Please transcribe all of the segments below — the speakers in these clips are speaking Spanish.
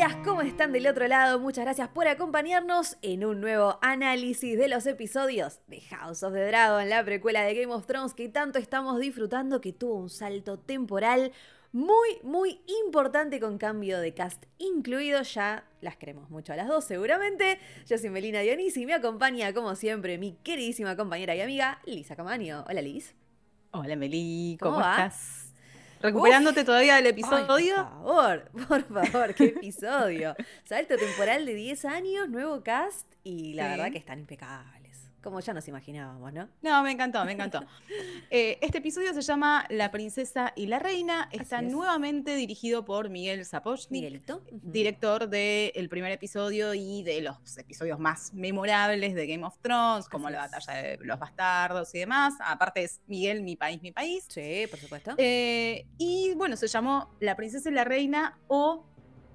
Bienvenidas, ¿cómo están del otro lado? Muchas gracias por acompañarnos en un nuevo análisis de los episodios de House of the Dragon, la precuela de Game of Thrones que tanto estamos disfrutando, que tuvo un salto temporal muy, muy importante con cambio de cast incluido. Ya las queremos mucho a las dos, seguramente. Yo soy Melina Dionisi y me acompaña, como siempre, mi queridísima compañera y amiga Lisa Camaño. Hola, Liz. Hola, Meli, ¿cómo, estás? ¿Recuperándote todavía del episodio? por favor, por favor, qué episodio. Salto temporal de 10 años, nuevo cast y la verdad que están impecables. Como ya nos imaginábamos, ¿no? No, me encantó, me encantó. Eh, este episodio se llama La princesa y la reina. Está nuevamente dirigido por Miguel Miguelito. director del primer episodio y de los episodios más memorables de Game of Thrones, como la batalla de los bastardos y demás. Aparte es Miguel, mi país, mi país. Sí, por supuesto. Eh, y bueno, se llamó La princesa y la reina o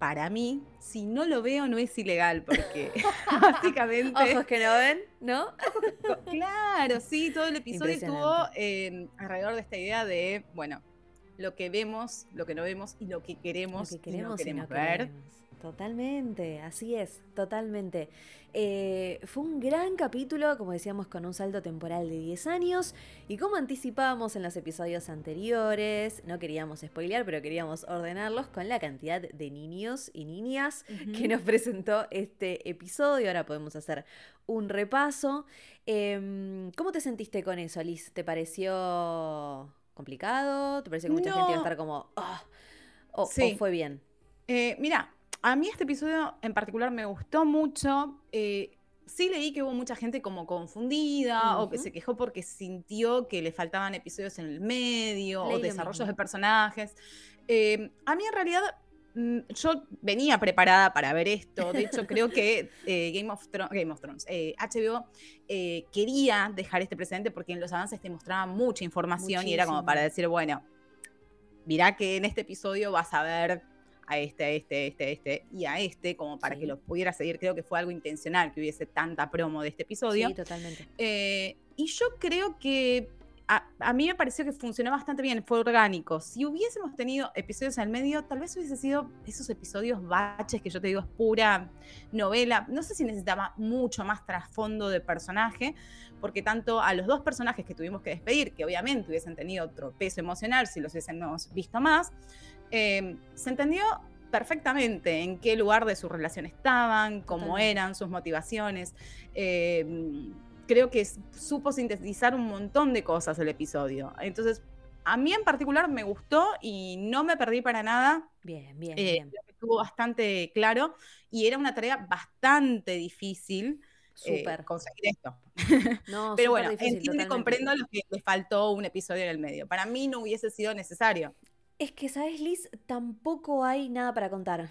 para mí, si no lo veo, no es ilegal, porque básicamente. Ojos que no ven, ¿no? claro, sí, todo el episodio estuvo eh, alrededor de esta idea de, bueno, lo que vemos, lo que no vemos y lo que queremos, y no queremos ver. Totalmente, así es, totalmente. Eh, fue un gran capítulo, como decíamos, con un salto temporal de 10 años. Y como anticipábamos en los episodios anteriores, no queríamos spoilear, pero queríamos ordenarlos con la cantidad de niños y niñas que nos presentó este episodio. Ahora podemos hacer un repaso. Em, ¿Cómo te sentiste con eso, Liz? ¿Te pareció complicado? ¿Te pareció que mucha gente iba a estar como... Ah", o, fue bien? Eh, mira, a mí este episodio en particular me gustó mucho. Eh, sí leí que hubo mucha gente como confundida o que se quejó porque sintió que le faltaban episodios en el medio o desarrollos de personajes. Eh, a mí en realidad mm, yo venía preparada para ver esto. De hecho, creo que eh, Game, of Game, of Thrones, HBO quería dejar este precedente porque en los avances te mostraba mucha información y era como para decir, bueno, mirá que en este episodio vas a ver a este, a este, a este, a este y a este, como para que lo pudiera seguir. Creo que fue algo intencional que hubiese tanta promo de este episodio. Sí, totalmente. Eh, y yo creo que a, mí me pareció que funcionó bastante bien, fue orgánico. Si hubiésemos tenido episodios en el medio, tal vez hubiese sido esos episodios baches que yo te digo es pura novela. No sé si necesitaba mucho más trasfondo de personaje, porque tanto a los dos personajes que tuvimos que despedir, que obviamente hubiesen tenido otro peso emocional si los hubiésemos visto más, eh, se entendió perfectamente en qué lugar de su relación estaban, cómo eran sus motivaciones. Eh, creo que supo sintetizar un montón de cosas el episodio. Entonces, a mí en particular me gustó y no me perdí para nada. Bien, bien, eh, bien. Estuvo bastante claro y era una tarea bastante difícil. conseguir esto. No, Pero bueno, entiendo y comprendo lo que le faltó un episodio en el medio. Para mí no hubiese sido necesario. Es que, ¿sabes, Liz? Tampoco hay nada para contar.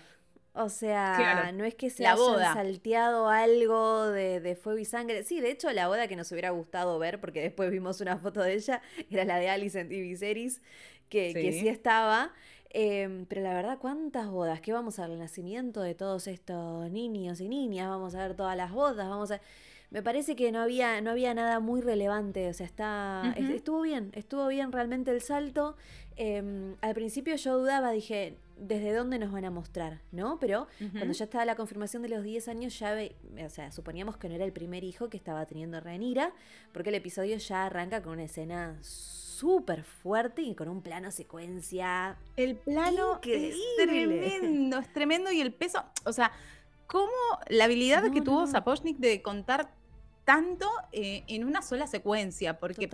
O sea, no es que se haya salteado algo de, fuego y sangre. Sí, de hecho, la boda que nos hubiera gustado ver, porque después vimos una foto de ella, era la de Alice en TV Series, que sí, que sí estaba. Em, pero la verdad, ¿cuántas bodas? ¿Qué vamos a ver? El nacimiento de todos estos niños y niñas. Vamos a ver todas las bodas. Vamos a me parece que no había, no había nada muy relevante, o sea, está, estuvo bien, estuvo bien realmente el salto. Em, al principio yo dudaba, dije, ¿desde dónde nos van a mostrar? ¿No? Pero cuando ya estaba la confirmación de los 10 años, ya, o sea, suponíamos que no era el primer hijo que estaba teniendo Renira, porque el episodio ya arranca con una escena súper fuerte y con un plano secuencia. El plano es tremendo, es tremendo y el peso, o sea, cómo la habilidad que tuvo Sapochnik de contar tanto eh, en una sola secuencia, porque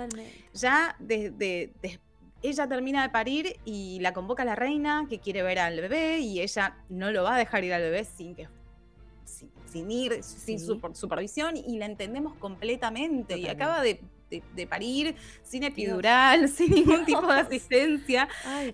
ya desde ella termina de parir y la convoca la reina que quiere ver al bebé y ella no lo va a dejar ir al bebé sin que sin, ir, sin supervisión y la entendemos completamente y acaba de de, parir, sin epidural, sin ningún tipo de asistencia.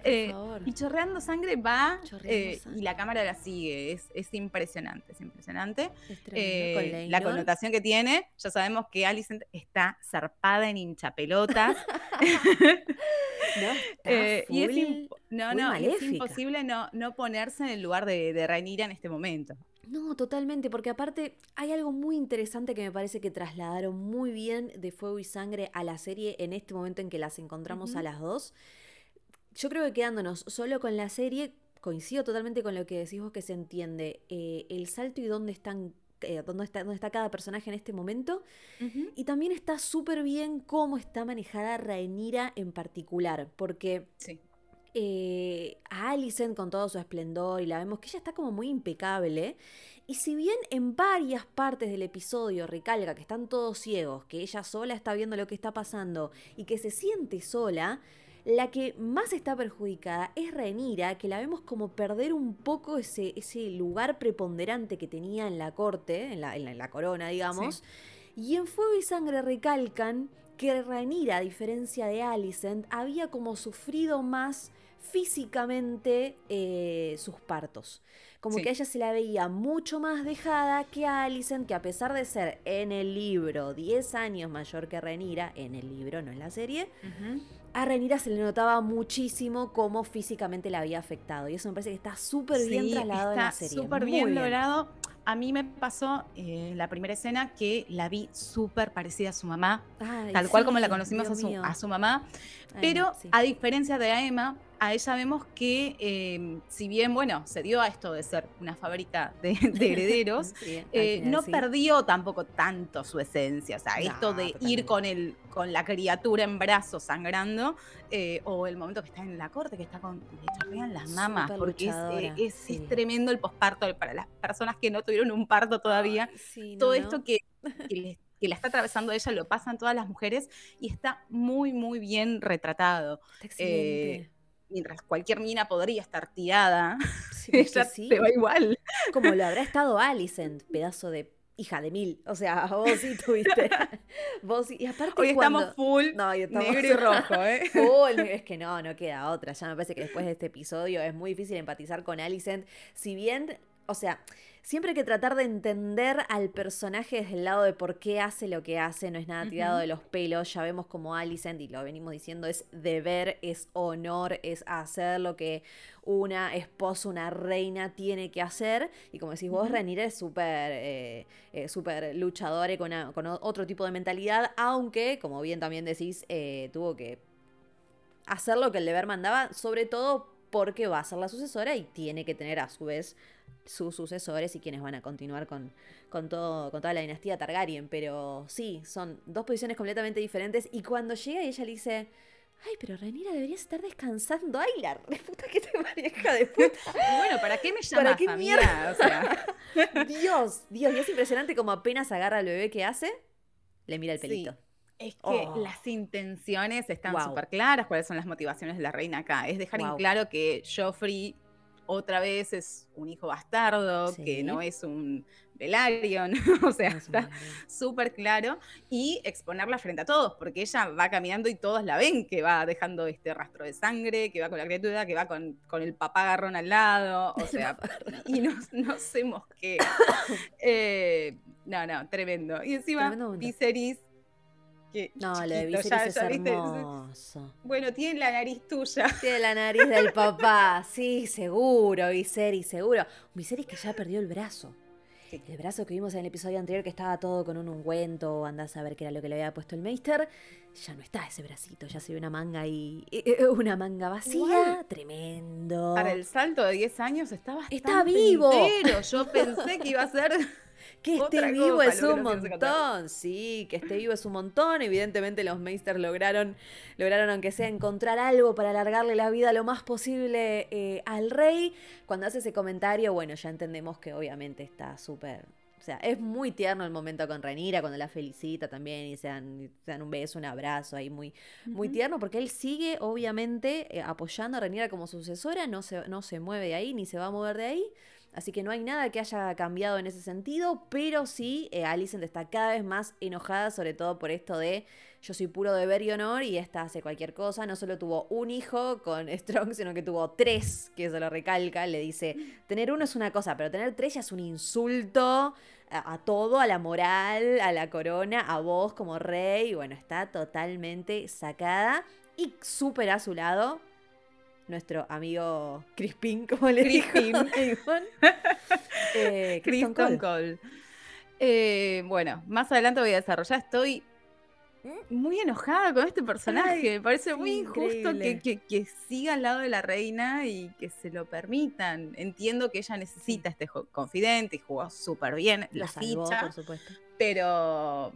Eh, y chorreando sangre va eh, y la cámara la sigue. Es, es impresionante, es impresionante. Eh, la connotación que tiene, ya sabemos que Alicent está zarpada en hinchapelotas. no, y es, no, no, es imposible no, no ponerse en el lugar de, de Rhaenyra en este momento. No, totalmente, porque aparte hay algo muy interesante que me parece que trasladaron muy bien de Fuego y Sangre a la serie en este momento en que las encontramos a las dos. Yo creo que quedándonos solo con la serie, coincido totalmente con lo que decís vos que se entiende. Eh, el salto y dónde están eh, dónde, está, dónde está cada personaje en este momento. Y también está súper bien cómo está manejada Rhaenyra en particular, porque eh, a Alicent con todo su esplendor y la vemos que ella está como muy impecable. Y si bien en varias partes del episodio recalca que están todos ciegos, que ella sola está viendo lo que está pasando y que se siente sola, la que más está perjudicada es Rhaenyra, que la vemos como perder un poco ese, ese lugar preponderante que tenía en la corte, en la, en la, corona, digamos. Y en Fuego y Sangre recalcan que Rhaenyra, a diferencia de Alicent, había como sufrido más físicamente eh, sus partos. Como que a ella se la veía mucho más dejada que a Alicent, que a pesar de ser en el libro 10 años mayor que Rhaenyra, en el libro, no en la serie, a Renira se le notaba muchísimo cómo físicamente la había afectado. Y eso me parece que está súper bien trasladado en la serie. Súper bien, logrado. A mí me pasó en eh, la primera escena que la vi súper parecida a su mamá, tal cual como la conocimos a su, mamá. pero a diferencia de Emma, a ella vemos que, em, si bien, bueno, se dio a esto de ser una fábrica de, herederos, eh, no perdió tampoco tanto su esencia. O sea, esto de ir con, el, con la criatura en brazos sangrando, eh, o el momento que está en la corte, que está con. le chorrean las mamas, porque es, eh, tremendo el posparto para las personas que no tuvieron un parto todavía. todo esto que, que que la está atravesando ella, lo pasan todas las mujeres y está muy, muy bien retratado mientras cualquier mina podría estar tirada, sí, ella sí. va igual. Como lo habrá estado Alicent, pedazo de hija de mil. O sea, vos sí tuviste. vos sí. Y aparte Hoy estamos full no, negro y rojo, ¿eh? Full, es que no, no queda otra. Ya me parece que después de este episodio es muy difícil empatizar con Alicent. Si bien, o sea, siempre hay que tratar de entender al personaje desde el lado de por qué hace lo que hace, no es nada tirado de los pelos, ya vemos como Alicent, y lo venimos diciendo, es deber, es honor, es hacer lo que una esposa, una reina tiene que hacer, y como decís vos, Renir es súper eh, eh, súper luchadora y con, otro tipo de mentalidad, aunque, como bien también decís, eh, tuvo que hacer lo que el deber mandaba, sobre todo porque va a ser la sucesora y tiene que tener a su vez sus sucesores y quienes van a continuar con, con, todo, con toda la dinastía Targaryen. Pero sí, son dos posiciones completamente diferentes. Y cuando llega y ella le dice. Ay, pero Renira deberías estar descansando. Ay, la puta que te maneja de puta. bueno, ¿para qué me llamas ¿Para qué mierda? O sea. Dios, Dios. Y es impresionante como apenas agarra al bebé que hace, le mira el pelito. Es que oh. las intenciones están súper claras, cuáles son las motivaciones de la reina acá. Es dejar en claro que Joffrey otra vez es un hijo bastardo, que no es un Velaryon, o sea, está súper claro, y exponerla frente a todos, porque ella va caminando y todos la ven que va dejando este rastro de sangre, que va con la criatura, que va con, el papá garrón al lado, o sea, y no, no sé qué. Eh, no, no, tremendo. Y encima No, lo de Viserys es hermoso. Bueno, tiene la nariz tuya. Tiene la nariz del papá. Sí, seguro, Viserys, seguro. Viserys que ya perdió el brazo. El brazo que vimos en el episodio anterior que estaba todo con un ungüento, andás a ver qué era lo que le había puesto el Meister. Ya no está ese bracito, ya se ve una manga y eh, eh, una manga vacía, tremendo. Para el salto de 10 años estaba Está vivo. Yo pensé que iba a ser que esté vivo es un montón, sí, que esté vivo es un montón. Evidentemente los Meisters lograron, lograron aunque sea encontrar algo para alargarle la vida lo más posible eh, al rey. Cuando hace ese comentario, bueno, ya entendemos que obviamente está súper o sea, es muy tierno el momento con Renira, cuando la felicita también y se dan, un beso, un abrazo ahí muy, muy tierno, porque él sigue obviamente eh, apoyando a Renira como sucesora, no se, no se mueve de ahí ni se va a mover de ahí. Así que no hay nada que haya cambiado en ese sentido, pero sí, eh, Alicent está cada vez más enojada, sobre todo por esto de yo soy puro deber y honor y esta hace cualquier cosa. No solo tuvo un hijo con Strong, sino que tuvo tres, que eso lo recalca. Le dice, tener uno es una cosa, pero tener tres ya es un insulto a, todo, a la moral, a la corona, a vos como rey. Bueno, está totalmente sacada y súper a su lado nuestro amigo Crispin, como le Crispin. dijo eh, Cole. Eh, bueno, más adelante voy a desarrollar. Estoy muy enojada con este personaje. Me parece muy injusto que, siga al lado de la reina y que se lo permitan. Entiendo que ella necesita este confidente y jugó súper bien la ficha. por supuesto. Pero.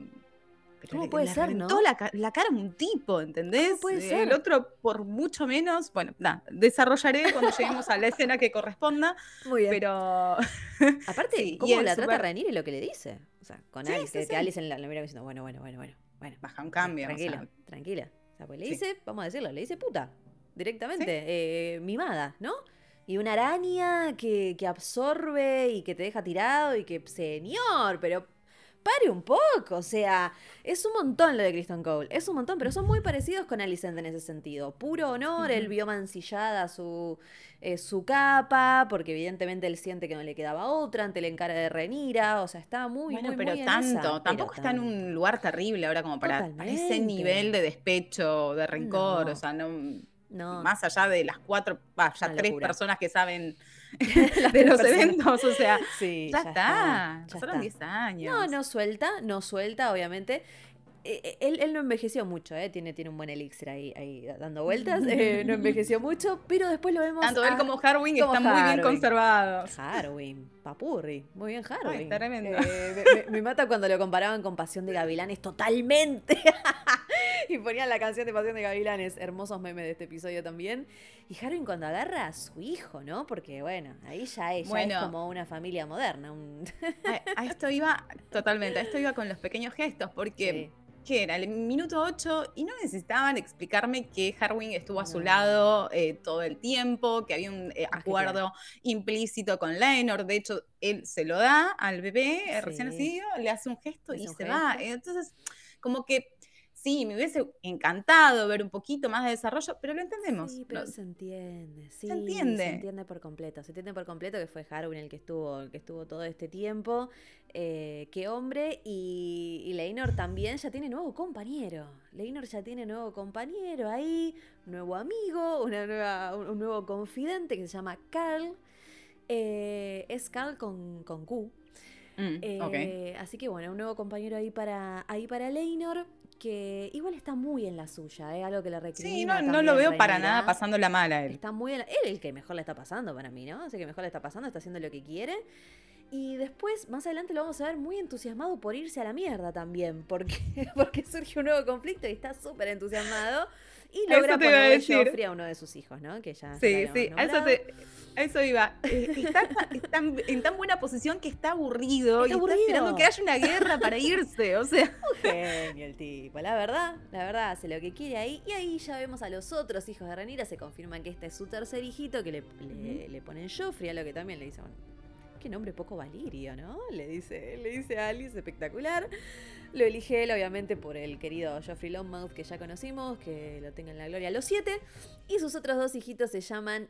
¿Cómo puede ser, no? La, la, cara a un tipo, ¿entendés? puede ser? El otro, por mucho menos. Bueno, nada, desarrollaré cuando lleguemos a la escena que corresponda. Muy bien. Pero. Aparte, ¿cómo la trata a y lo que le dice? O sea, con Alice, que, Alice la, la mira diciendo, bueno, bueno, bueno, bueno. Bueno, baja un cambio. Tranquila, tranquila. O sea, pues le dice, vamos a decirlo, le dice puta, directamente, eh, mimada, ¿no? Y una araña que, que absorbe y que te deja tirado y que, señor, pero pare un poco. O sea, es un montón lo de Kristen Cole. Es un montón, pero son muy parecidos con Alicent en ese sentido. Puro honor, él vio mancillada su, eh, su capa, porque evidentemente él siente que no le quedaba otra ante la encara de Renira. O sea, está muy, bueno, pero tanto, tampoco está en un lugar terrible ahora como para, ese nivel de despecho, de rencor. O sea, no. No. Más allá de las cuatro, ya tres personas que saben de los eventos, o sea, ya, está, pasaron 10 años. No, no suelta, no suelta, obviamente. Eh, eh, él, él, no envejeció mucho, ¿eh? tiene, tiene un buen elixir ahí, ahí dando vueltas, eh, no envejeció mucho, pero después lo vemos. Tanto él como Harwin están muy bien conservados. Harwin, papurri, muy bien Harwin. tremendo. me, mata cuando lo comparaban con Pasión de Gavilanes, totalmente. y ponían la canción de Pasión de Gavilanes, hermosos memes de este episodio también. Y Harwin cuando agarra a su hijo, ¿no? Porque bueno, ahí ya es, es como una familia moderna. a, esto iba, totalmente, a esto iba con los pequeños gestos, porque que era el minuto 8 y no necesitaban explicarme que Harwin estuvo a su lado eh, todo el tiempo, que había un eh, acuerdo implícito con Lenor. De hecho, él se lo da al bebé eh, recién nacido, le hace un gesto y se va. Entonces, como que Sí, me hubiese encantado ver un poquito más de desarrollo, pero lo entendemos. Sí, pero se entiende. Sí, se entiende. Se entiende por completo. Se entiende por completo que fue Harwin el que estuvo, el que estuvo todo este tiempo. Eh, qué hombre. Y, y Leinor también ya tiene nuevo compañero. Leinor ya tiene nuevo compañero ahí, nuevo amigo, una nueva, un, nuevo confidente que se llama Carl. Eh, es Carl con, con Q. Mm, eh, así que bueno, un nuevo compañero ahí para, ahí para Leinor que igual está muy en la suya, ¿eh? algo que le recrimina. Sí, no, no lo veo para nada pasando la mala él. Está muy en la, él el que mejor le está pasando para mí, ¿no? Así que mejor le está pasando, está haciendo lo que quiere. Y después, más adelante, lo vamos a ver muy entusiasmado por irse a la mierda también, porque, porque surge un nuevo conflicto y está súper entusiasmado. Y logra ponerle Joffrey a uno de sus hijos, ¿no? Que ya sí, sí, eso te, eso iba. Eh, está, en tan buena posición que está aburrido y está esperando que haya una guerra para irse. O sea. genio el tipo. La verdad, la verdad, hace lo que quiere ahí. Y ahí ya vemos a los otros hijos de Ranira. Se confirman que este es su tercer hijito, que le, le, ponen Joffrey, a lo que también le dicen, bueno, qué nombre poco valirio, ¿no? Le dice, le dice a Alice, espectacular. Lo elige él, obviamente, por el querido Joffrey Longmouth que ya conocimos, que lo tenga en la gloria los siete. Y sus otros dos hijitos se llaman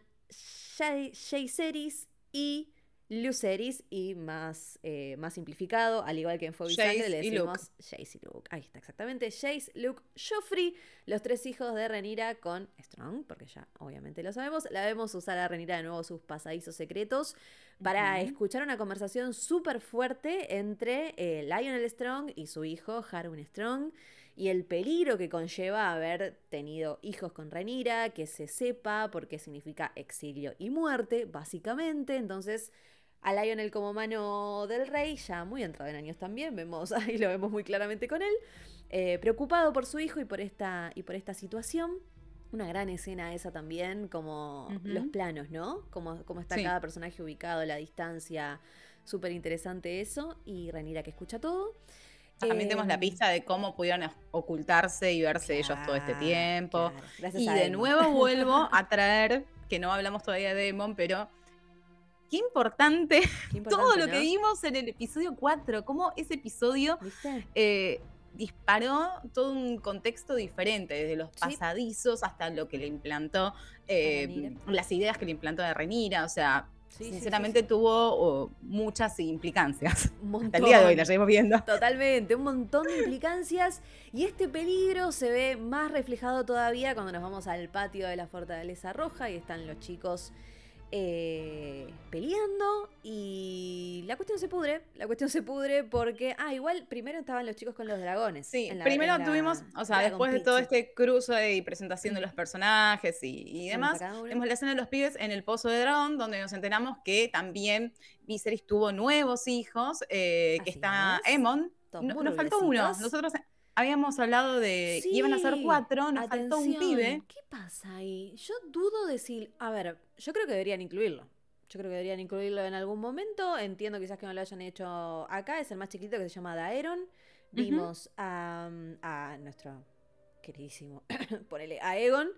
Jaceris y Luceris y más, eh, más simplificado, al igual que en Fuego le decimos Jace y Luke. Ahí está, exactamente. Jace, Luke, Joffrey, los tres hijos de Renira con Strong, porque ya obviamente lo sabemos. La vemos usar a Renira de nuevo sus pasadizos secretos para escuchar una conversación súper fuerte entre eh, Lionel Strong y su hijo Harwin Strong y el peligro que conlleva haber tenido hijos con Renira, que se sepa porque significa exilio y muerte, básicamente. Entonces, a Lionel como mano del rey, ya muy entrado en años también, vemos, ahí lo vemos muy claramente con él, eh, preocupado por su hijo y por esta, y por esta situación. Una gran escena esa también, como los planos, ¿no? Como, como está cada personaje ubicado, la distancia, súper interesante eso, y Renira que escucha todo. También tenemos la em, pista de cómo pudieron ocultarse y verse ellos todo este tiempo. Y de nuevo vuelvo a traer, que no hablamos todavía de Demon, pero qué importante, todo lo que vimos en el episodio 4, cómo ese episodio eh, disparó todo un contexto diferente, desde los pasadizos hasta lo que le implantó, eh, las ideas que le implantó de Renira, o sea, sinceramente tuvo muchas implicancias. Hasta el día de hoy la seguimos viendo. Totalmente, un montón de implicancias. Y este peligro se ve más reflejado todavía cuando nos vamos al patio de la Fortaleza Roja y están los chicos eh, peleando y la cuestión se pudre, la cuestión se pudre porque, ah, igual primero estaban los chicos con los dragones. Sí, primero tuvimos, o sea, después de todo este cruce y presentación de los personajes y, demás, vemos la escena de los pibes en el Pozo de Dragón, donde nos enteramos que también Viserys tuvo nuevos hijos, eh, que está Emon, nos faltó uno, nosotros habíamos hablado de que iban a ser cuatro, nos faltó un pibe. ¿Qué pasa ahí? Yo dudo decir, a ver, yo creo que deberían incluirlo. Yo creo que deberían incluirlo en algún momento. Entiendo quizás que no lo hayan hecho acá. Es el más chiquito que se llama Daeron. Vimos a, nuestro queridísimo, ponele, a Egon.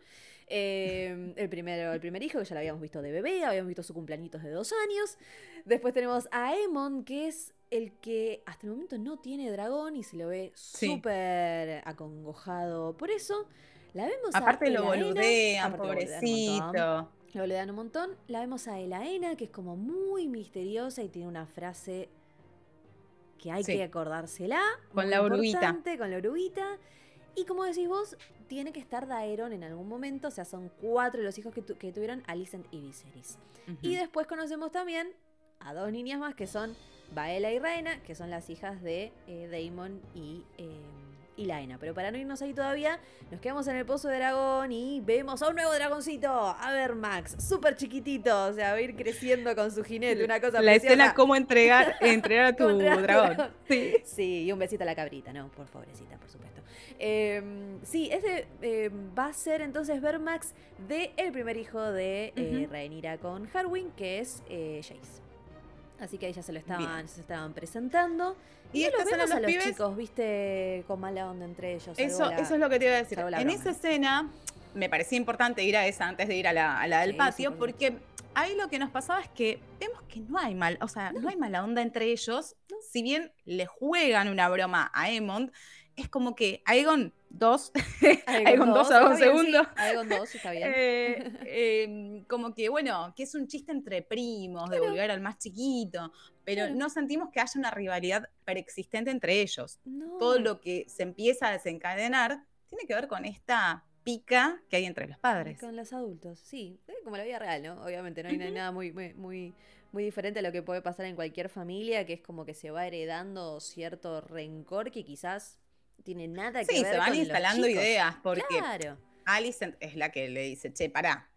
Em, el, primero, el primer hijo, que ya lo habíamos visto de bebé, habíamos visto su cumpleaños de dos años. Después tenemos a Emon, que es el que hasta el momento no tiene dragón y se lo ve súper acongojado. Por eso, la vemos Aparte lo boludean, pobrecito. Lo boludean un montón. La vemos a Elaena, que es como muy misteriosa y tiene una frase que hay que acordársela. Con la oruguita. Con la oruguita. Y como decís vos, tiene que estar Daeron en algún momento. O sea, son cuatro los hijos que, tuvieron Alicent y Viserys. Y después conocemos también a dos niñas más que son Baela y Reina, que son las hijas de eh, Daemon y, eh, y Laena. Pero para no irnos ahí todavía, nos quedamos en el Pozo de Dragón y vemos a un nuevo dragoncito. A ver, Max, súper chiquitito, o sea, va a ir creciendo con su jinete, una cosa La escena, cómo entregar, entregar a tu dragón. Sí. sí, y un besito a la cabrita, ¿no? Por pobrecita, por supuesto. Em, sí, este va a ser entonces ver Max de el primer hijo de uh con Harwin, que es eh, Jace. Así que ellas se lo estaban, se estaban presentando. Y, estos vemos a los chicos, viste, con mala onda entre ellos. Eso, eso es lo que te iba a decir. En esa escena me parecía importante ir a esa antes de ir a la, del patio, porque ahí lo que nos pasaba es que vemos que no hay mal, o sea, no, hay mala onda entre ellos. Si bien le juegan una broma a Emond, es como que Aegon 2, Aegon 2 a un segundo. Aegon 2, está bien. Eh, em, como que, bueno, que es un chiste entre primos, de volver al más chiquito, pero no sentimos que haya una rivalidad preexistente entre ellos. Todo lo que se empieza a desencadenar tiene que ver con esta pica que hay entre los padres. Con los adultos, sí, como la vida real, ¿no? Obviamente, no hay nada muy, muy, muy, muy diferente a lo que puede pasar en cualquier familia, que es como que se va heredando cierto rencor que quizás tiene nada que ver con Sí, se van instalando ideas porque claro. Alice es la que le dice, che, pará,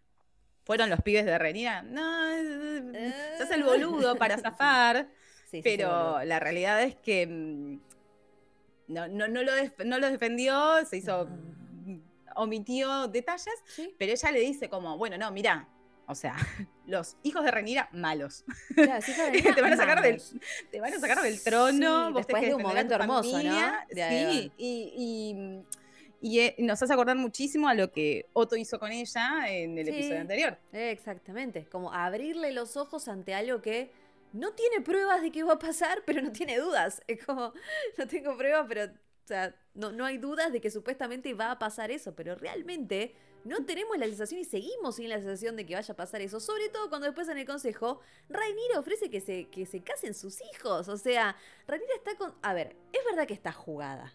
¿fueron los pibes de Renira? No, es el boludo para zafar. pero la realidad es que mm, no, no, no, lo, no lo defendió, se hizo, omitió detalles, pero ella le dice como, bueno, no, mira, o sea, los hijos de Renira, malos. te, van a sacar del, te van a sacar del trono. después de un momento hermoso, ¿no? sí, y, eh, nos hace acordar muchísimo a lo que Otto hizo con ella en el episodio anterior. Exactamente, como abrirle los ojos ante algo que no tiene pruebas de que va a pasar, pero no tiene dudas. Es como, no tengo pruebas, pero o sea, no, no hay dudas de que supuestamente va a pasar eso, pero realmente no tenemos la sensación y seguimos sin la sensación de que vaya a pasar eso. Sobre todo cuando después en el consejo, Rainira ofrece que se, que se casen sus hijos. O sea, Rainira está con. A ver, es verdad que está jugada.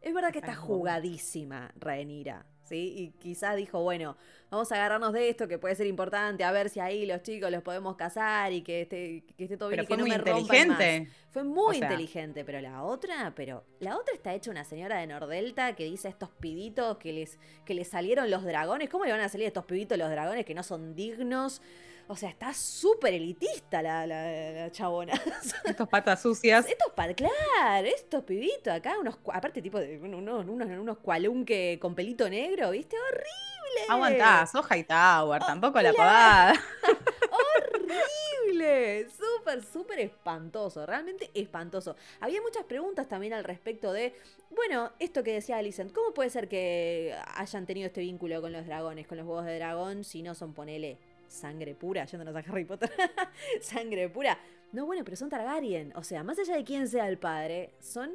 Es verdad que está jugadísima, Rainira. ¿Sí? Y quizás dijo, bueno, vamos a agarrarnos de esto que puede ser importante, a ver si ahí los chicos los podemos casar y que esté, que esté todo bien y que no me inteligente. Fue muy inteligente, pero la otra, pero la otra está hecha una señora de Nordelta que dice a estos pibitos que les, que les salieron los dragones. ¿Cómo le van a salir a estos pibitos los dragones que no son dignos? O sea, está súper elitista la, la, chabona. Estos patas sucias. Estos patas, claro, estos pibitos acá, unos, aparte tipo de unos, unos, unos cualunque con pelito negro, ¿viste? Horrible. Aguantá, sos Hightower, tampoco la pavada. horrible. Súper, súper espantoso. Realmente espantoso. Había muchas preguntas también al respecto de, bueno, esto que decía Alicent, ¿cómo puede ser que hayan tenido este vínculo con los dragones, con los huevos de dragón, si no son, ponele, sangre pura, yéndonos a Harry Potter, sangre pura. No, bueno, pero son Targaryen. O sea, más allá de quién sea el padre, son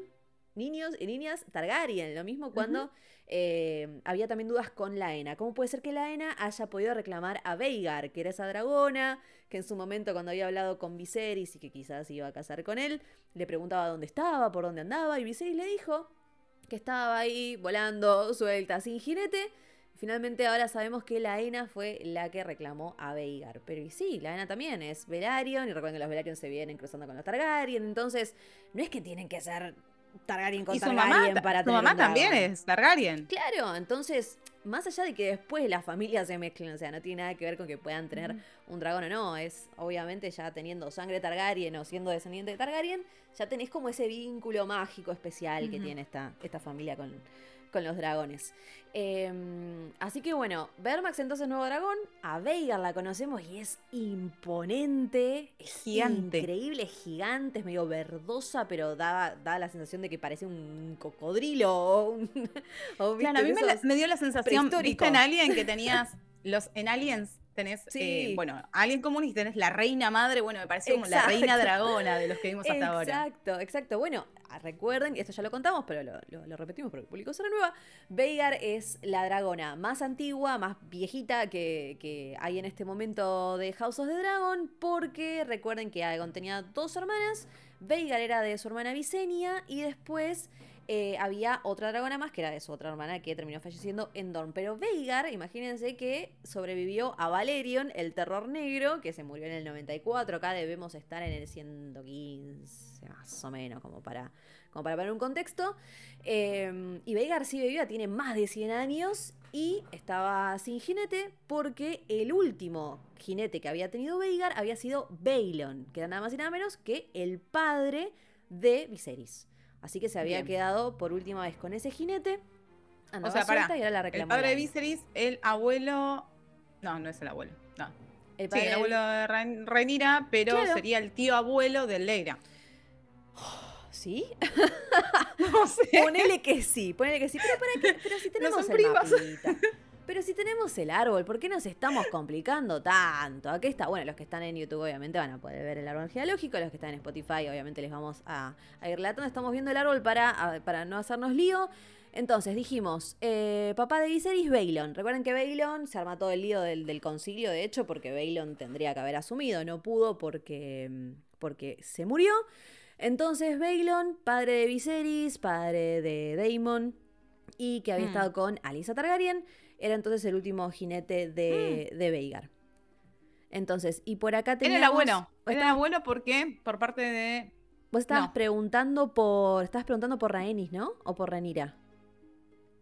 niños y niñas Targaryen. Lo mismo cuando eh, había también dudas con Laena. ¿Cómo puede ser que Laena haya podido reclamar a Veigar, que era esa dragona, que en su momento cuando había hablado con Viserys y que quizás iba a casar con él, le preguntaba dónde estaba, por dónde andaba, y Viserys le dijo que estaba ahí volando suelta sin jinete Finalmente ahora sabemos que la Ena fue la que reclamó a Veigar. Pero y sí, la Ena también es Velaryon. Y recuerden que los Velaryon se vienen cruzando con los Targaryen. Entonces, no es que tienen que ser Targaryen con Targaryen mamá, para Su mamá también es Targaryen. Claro, entonces, más allá de que después las familias se mezclen, o sea, no tiene nada que ver con que puedan tener un dragón o no, es obviamente ya teniendo sangre Targaryen o siendo descendiente de Targaryen, ya tenés como ese vínculo mágico especial que tiene esta, esta familia con, con los dragones. Em, así que bueno, Vermax entonces nuevo dragón. A Veigar la conocemos y es imponente. Es gigante. Increíble, gigante, es medio verdosa, pero da, da la sensación de que parece un cocodrilo o un. claro, a mí me, dio la sensación, ¿viste en Alien que tenías. Los, en Aliens tenés, eh, bueno, alguien común y tenés la reina madre, bueno, me parece como la reina dragona de los que vimos hasta ahora. Exacto, exacto. Bueno, ah, recuerden, esto ya lo contamos, pero lo, repetimos porque el público se renueva. Veigar es la dragona más antigua, más viejita que, que hay en este momento de House of the Dragon, porque recuerden que Aegon tenía dos hermanas, Veigar era de su hermana Visenya y después eh, había otra dragona más, que era de su otra hermana, que terminó falleciendo en Dorn. Pero Veigar, imagínense que sobrevivió a Valerion, el terror negro, que se murió en el 94. Acá debemos estar en el 115, más o menos, como para, como para poner un contexto. Em, y Veigar sigue viva, tiene más de 100 años y estaba sin jinete porque el último jinete que había tenido Veigar había sido Baelon, que era nada más y nada menos que el padre de Viserys. Así que se había quedado por última vez con ese jinete. o sea, para, y la El padre de Viserys, el abuelo. No, no es el abuelo. No. El sí, el abuelo de Renira, pero sería el tío abuelo de Leira. ¿Sí? No sé. ponele que sí, ponele que sí. Pero, para qué? pero si tenemos el pero si tenemos el árbol, ¿por qué nos estamos complicando tanto? Aquí está, bueno, los que están en YouTube obviamente van a poder ver el árbol geológico, los que están en Spotify obviamente les vamos a, ir relatando. Estamos viendo el árbol para, para no hacernos lío. Entonces dijimos, eh, papá de Viserys, Baelon. Recuerden que Baelon se arma todo el lío del, concilio, de hecho, porque Baelon tendría que haber asumido, no pudo porque, porque se murió. Entonces Baelon, padre de Viserys, padre de Daemon, y que había mm. estado con Alisa Targaryen, era entonces el último jinete de, mm. de Veigar. Entonces, y por acá teníamos... Era el abuelo. Era el abuelo porque por parte de... Vos estabas preguntando por... Estabas preguntando por Rhaenys, ¿no? ¿O por Renira?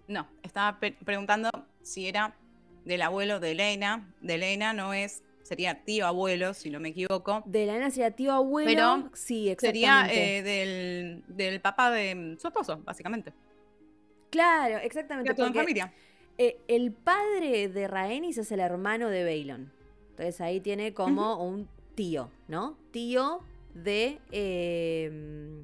No, estaba preguntando si era del abuelo de Elena. De Elena no es... Sería tío abuelo, si no me equivoco. De Elena sería tío abuelo. Pero sí, exactamente. Sería eh, del, del papá de su esposo, básicamente. Claro, exactamente. Toda familia. Eh, el padre de Rhaenys es el hermano de Baelon. Entonces ahí tiene como un tío, ¿no? Tío de. Eh,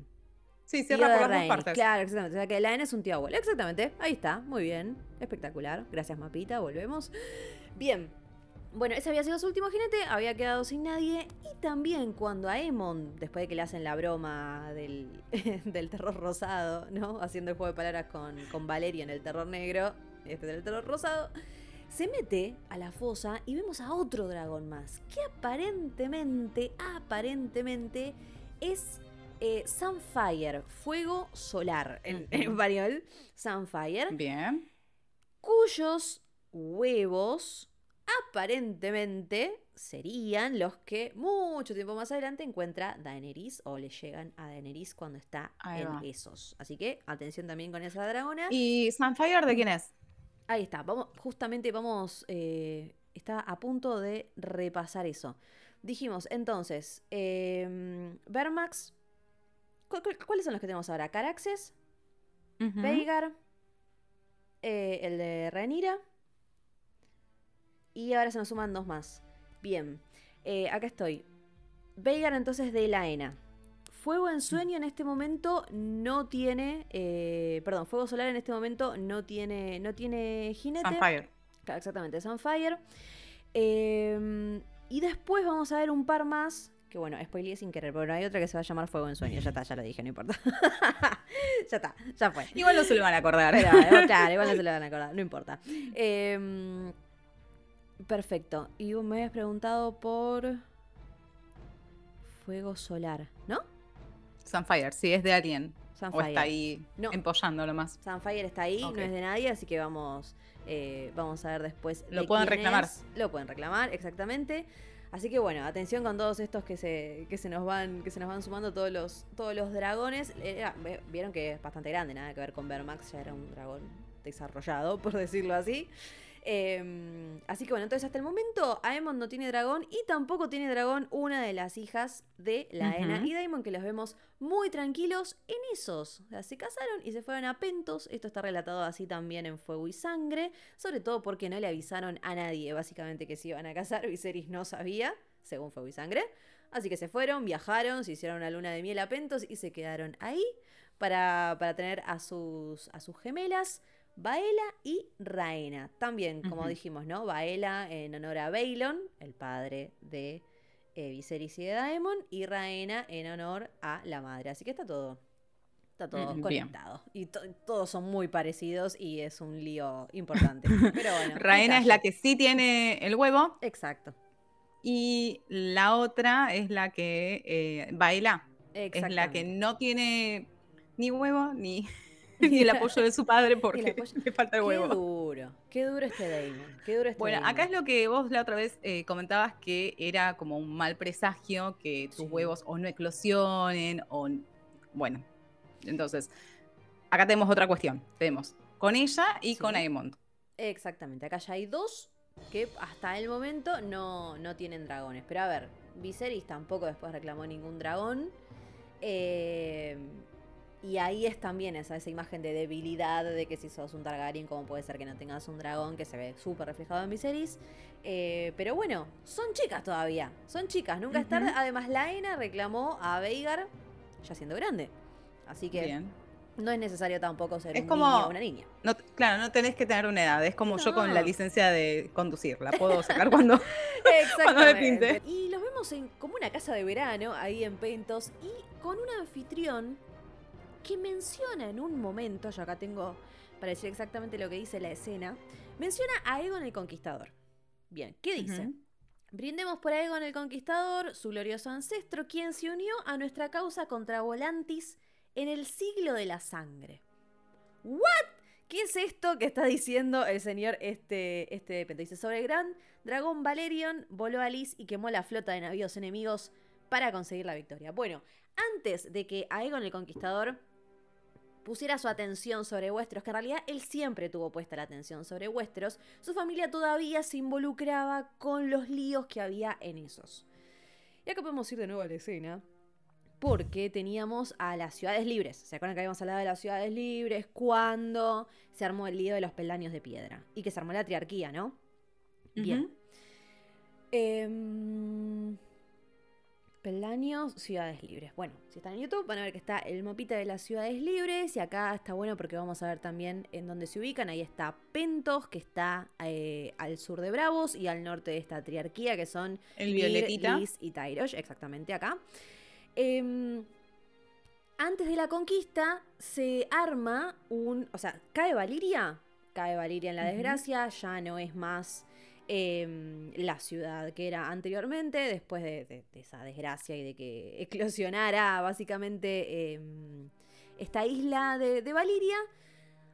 sí, cierra por las dos partes. Claro, exactamente. O sea que Laen es un tío abuelo. Exactamente. Ahí está. Muy bien. Espectacular. Gracias, Mapita. Volvemos. Bien. Bueno, ese había sido su último jinete, había quedado sin nadie. Y también cuando a Emon, después de que le hacen la broma del, del terror rosado, ¿no? Haciendo el juego de palabras con, con Valeria en el terror negro, este del terror rosado, se mete a la fosa y vemos a otro dragón más, que aparentemente, aparentemente es eh, Sunfire, fuego solar en, español, Sunfire. Bien. Cuyos huevos aparentemente serían los que mucho tiempo más adelante encuentra Daenerys o le llegan a Daenerys cuando está en esos. Así que atención también con esa dragona. ¿Y Sunfire de quién es? Ahí está, vamos, justamente vamos, eh, está a punto de repasar eso. Dijimos, entonces, eh, Vermax, ¿cuáles son los que tenemos ahora? Caraxes, Veigar, eh, el de Renira, y ahora se nos suman dos más. Bien, eh, acá estoy. Veigar entonces de Laena. Fuego en sueño en este momento no tiene. Eh, perdón, Fuego solar en este momento no tiene. No tiene jinete. Sunfire. Exactamente, Sunfire. Eh, y después vamos a ver un par más. Que bueno, spoileé sin querer, pero hay otra que se va a llamar Fuego en Sueño. Ya está, ya lo dije, no importa. ya está, ya fue. Igual no se lo van a acordar. claro, igual no se lo van a acordar, no importa. Em, perfecto. Y me habías preguntado por. Fuego solar, ¿no? Sunfire, sí, es de Alien. ¿O está ahí no. empollando nomás? Sunfire está ahí, no es de nadie, así que vamos, eh, vamos a ver después. Lo pueden reclamar. Lo pueden reclamar, exactamente. Así que bueno, atención con todos estos que se, que se nos van, que se nos van sumando todos los, todos los dragones. Vieron que es bastante grande, nada que ver con Vermax, ya era un dragón desarrollado, por decirlo así. Em, así que bueno, entonces hasta el momento Aemon no tiene dragón y tampoco tiene dragón una de las hijas de la Ena y Daemon que los vemos muy tranquilos en esos. O sea, se casaron y se fueron a Pentos. Esto está relatado así también en Fuego y Sangre, sobre todo porque no le avisaron a nadie básicamente que se iban a casar. Viserys no sabía, según Fuego y Sangre. Así que se fueron, viajaron, se hicieron una luna de miel a Pentos y se quedaron ahí para, para tener a sus, a sus gemelas. Baela y Raena. También, como dijimos, ¿no? Baela en honor a Baelon, el padre de eh, Viserys y de Daemon, y Raena en honor a la madre. Así que está todo. Está todo mm, conectado. Y todos son muy parecidos y es un lío importante. Pero bueno. Raena es la que sí tiene el huevo. Exacto. Y la otra es la que eh, baila. Es la que no tiene ni huevo ni, y el apoyo de su padre porque le falta el huevo. Qué duro, qué duro este Damon. Qué duro este bueno, acá es lo que vos la otra vez eh, comentabas que era como un mal presagio que tus huevos o no eclosionen o. Bueno, entonces, acá tenemos otra cuestión. Tenemos con ella y con Aemond. Exactamente, acá ya hay dos que hasta el momento no, no tienen dragones. Pero a ver, Viserys tampoco después reclamó ningún dragón. Eh, y ahí es también esa, esa imagen de debilidad de que si sos un Targaryen, ¿cómo puede ser que no tengas un dragón que se ve súper reflejado en Viserys? Eh, pero bueno, son chicas todavía, son chicas, nunca es tarde. Además, Laena reclamó a Veigar ya siendo grande. Así que no es necesario tampoco ser un niño o una niña. No, claro, no tenés que tener una edad. Es como yo con la licencia de conducir. La puedo sacar cuando, me pinte. Y los vemos en como una casa de verano ahí en Pentos y con un anfitrión que menciona en un momento, yo acá tengo para decir exactamente lo que dice la escena, menciona a Egon el Conquistador. Bien, ¿qué dice? Brindemos por Aegon el Conquistador, su glorioso ancestro, quien se unió a nuestra causa contra Volantis en el siglo de la sangre. ¿What? ¿Qué es esto que está diciendo el señor este, este Dice, sobre el gran dragón Valerion voló a Liz y quemó la flota de navíos enemigos para conseguir la victoria. Bueno, antes de que Aegon el Conquistador pusiera su atención sobre Westeros, que en realidad él siempre tuvo puesta la atención sobre Westeros, su familia todavía se involucraba con los líos que había en esos. Y acá podemos ir de nuevo a la escena, porque teníamos a las ciudades libres. ¿Se acuerdan que habíamos hablado de las ciudades libres? Cuando se armó el lío de los peldaños de piedra. Y que se armó la triarquía, ¿no? Bien. eh, Peldaños, ciudades libres. Bueno, si están en YouTube van a ver que está el mapita de las ciudades libres y acá está bueno porque vamos a ver también en dónde se ubican. Ahí está Pentos, que está eh, al sur de Bravos y al norte de esta triarquía que son el Violetita y Tyrosh, exactamente acá. Em, antes de la conquista se arma un, o sea, cae Valiria, cae Valiria en la desgracia, ya no es más Em, la ciudad que era anteriormente, después de, esa desgracia y de que eclosionara básicamente em, esta isla de, de, Valiria,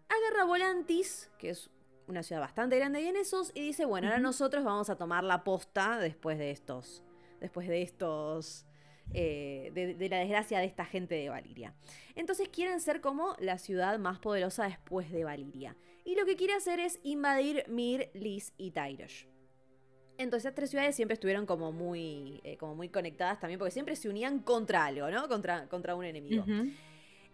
agarra Volantis, que es una ciudad bastante grande y en esos, y dice, bueno, ahora nosotros vamos a tomar la posta después de estos, después de estos... Eh, de, de, la desgracia de esta gente de Valiria. Entonces quieren ser como la ciudad más poderosa después de Valiria y lo que quiere hacer es invadir Mir, Lis y Tyrosh. Entonces estas tres ciudades siempre estuvieron como muy, eh, como muy conectadas también, porque siempre se unían contra algo, ¿no? Contra, contra un enemigo.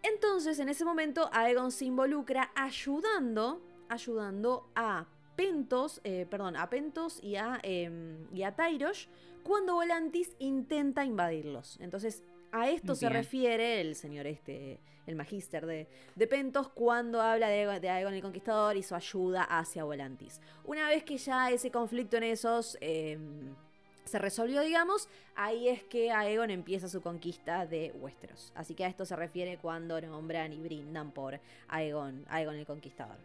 Entonces, en ese momento, Aegon se involucra ayudando, ayudando a Pentos, eh, perdón, a Pentos y a, em, y a Tyrosh cuando Volantis intenta invadirlos. Entonces, a esto se refiere el señor este, el magíster de, Pentos, cuando habla de, de, Aegon el Conquistador y su ayuda hacia Volantis. Una vez que ya ese conflicto en esos em, se resolvió, digamos, ahí es que Aegon empieza su conquista de Westeros. Así que a esto se refiere cuando nombran y brindan por Aegon, Aegon el Conquistador.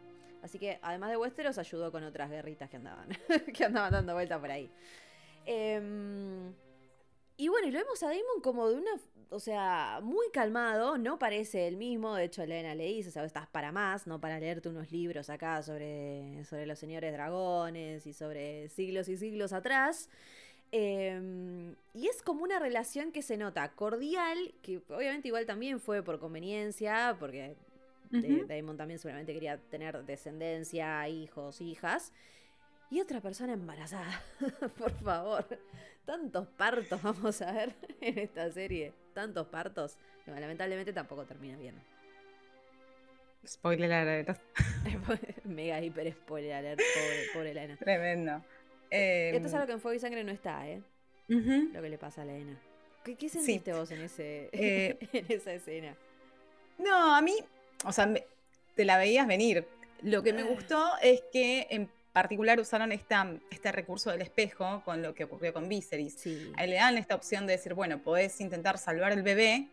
Así que además de Westeros ayudó con otras guerritas que andaban, que andaban dando vuelta por ahí. Eh, Y bueno, y lo vemos a Damon como de una, o sea, muy calmado, no parece el mismo, de hecho Elena le dice, sabes, estás para más, no para leerte unos libros acá sobre, sobre los señores dragones y sobre siglos y siglos atrás. Em, y es como una relación que se nota cordial, que obviamente igual también fue por conveniencia, porque Damon también seguramente quería tener descendencia, hijos, hijas. Y otra persona embarazada, por favor. Tantos partos vamos a ver en esta serie. Tantos partos. Lamentablemente tampoco termina bien. Spoiler alert. Mega hiper spoiler alert, pobre, Elena. Tremendo. Esto es em, algo que en Fuego y Sangre no está, ¿eh? Lo que le pasa a Elena. ¿Qué, qué sentiste vos en, ese, eh, en esa escena? No, a mí, o sea, te la veías venir. Lo que me ah. gustó es que en particular usaron esta, este recurso del espejo con lo que ocurrió con Viserys. Ahí le dan esta opción de decir, bueno, podés intentar salvar el bebé.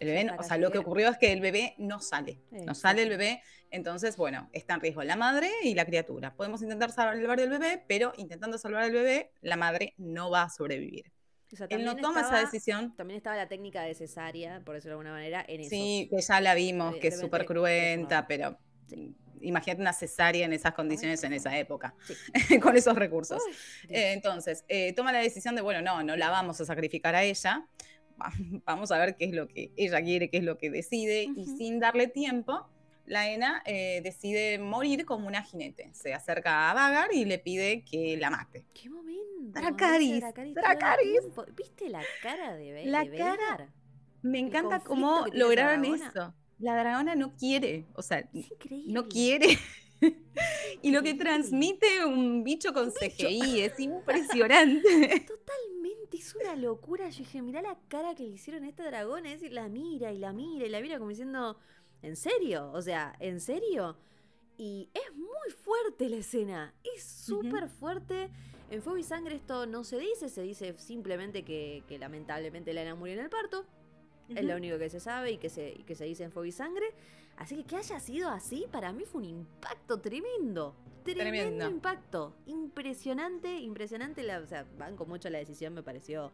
El bebé, o sea, lo que ocurrió es que el bebé no sale. no sale el bebé. Entonces, bueno, está en riesgo la madre y la criatura. Podemos intentar salvar el bebé, pero intentando salvar el bebé, la madre no va a sobrevivir. Él no toma esa decisión. También estaba la técnica de cesárea, por decirlo de alguna manera, en Sí, que ya la vimos, que es súper cruenta, pero imagínate una cesárea en esas condiciones en esa época, con esos recursos. Eh, entonces, eh, toma la decisión de, bueno, no, no la vamos a sacrificar a ella, vamos a ver qué es lo que ella quiere, qué es lo que decide, y sin darle tiempo, la Ena eh, decide morir como una jinete. Se acerca a Vagar y le pide que la mate. ¡Qué momento! Dracaris. Dracaris. ¿Viste la cara de La cara. Me encanta cómo lograron eso la dragona no quiere, o sea, no quiere. y lo que transmite un bicho con CGI es impresionante. Totalmente, es una locura. Yo dije, mirá la cara que le hicieron a este dragón, es decir, la mira y la mira y la mira como diciendo, ¿en serio? O sea, ¿en serio? Y es muy fuerte la escena, es súper fuerte. En Fuego y Sangre esto no se dice, se dice simplemente que, que lamentablemente Lana murió en el parto. Es lo único que se sabe y que se, que se dice en Fuego y Sangre. Así que que haya sido así, para mí fue un impacto tremendo. Tremendo, impacto. Impresionante, impresionante. La, o sea, banco mucho la decisión, me pareció,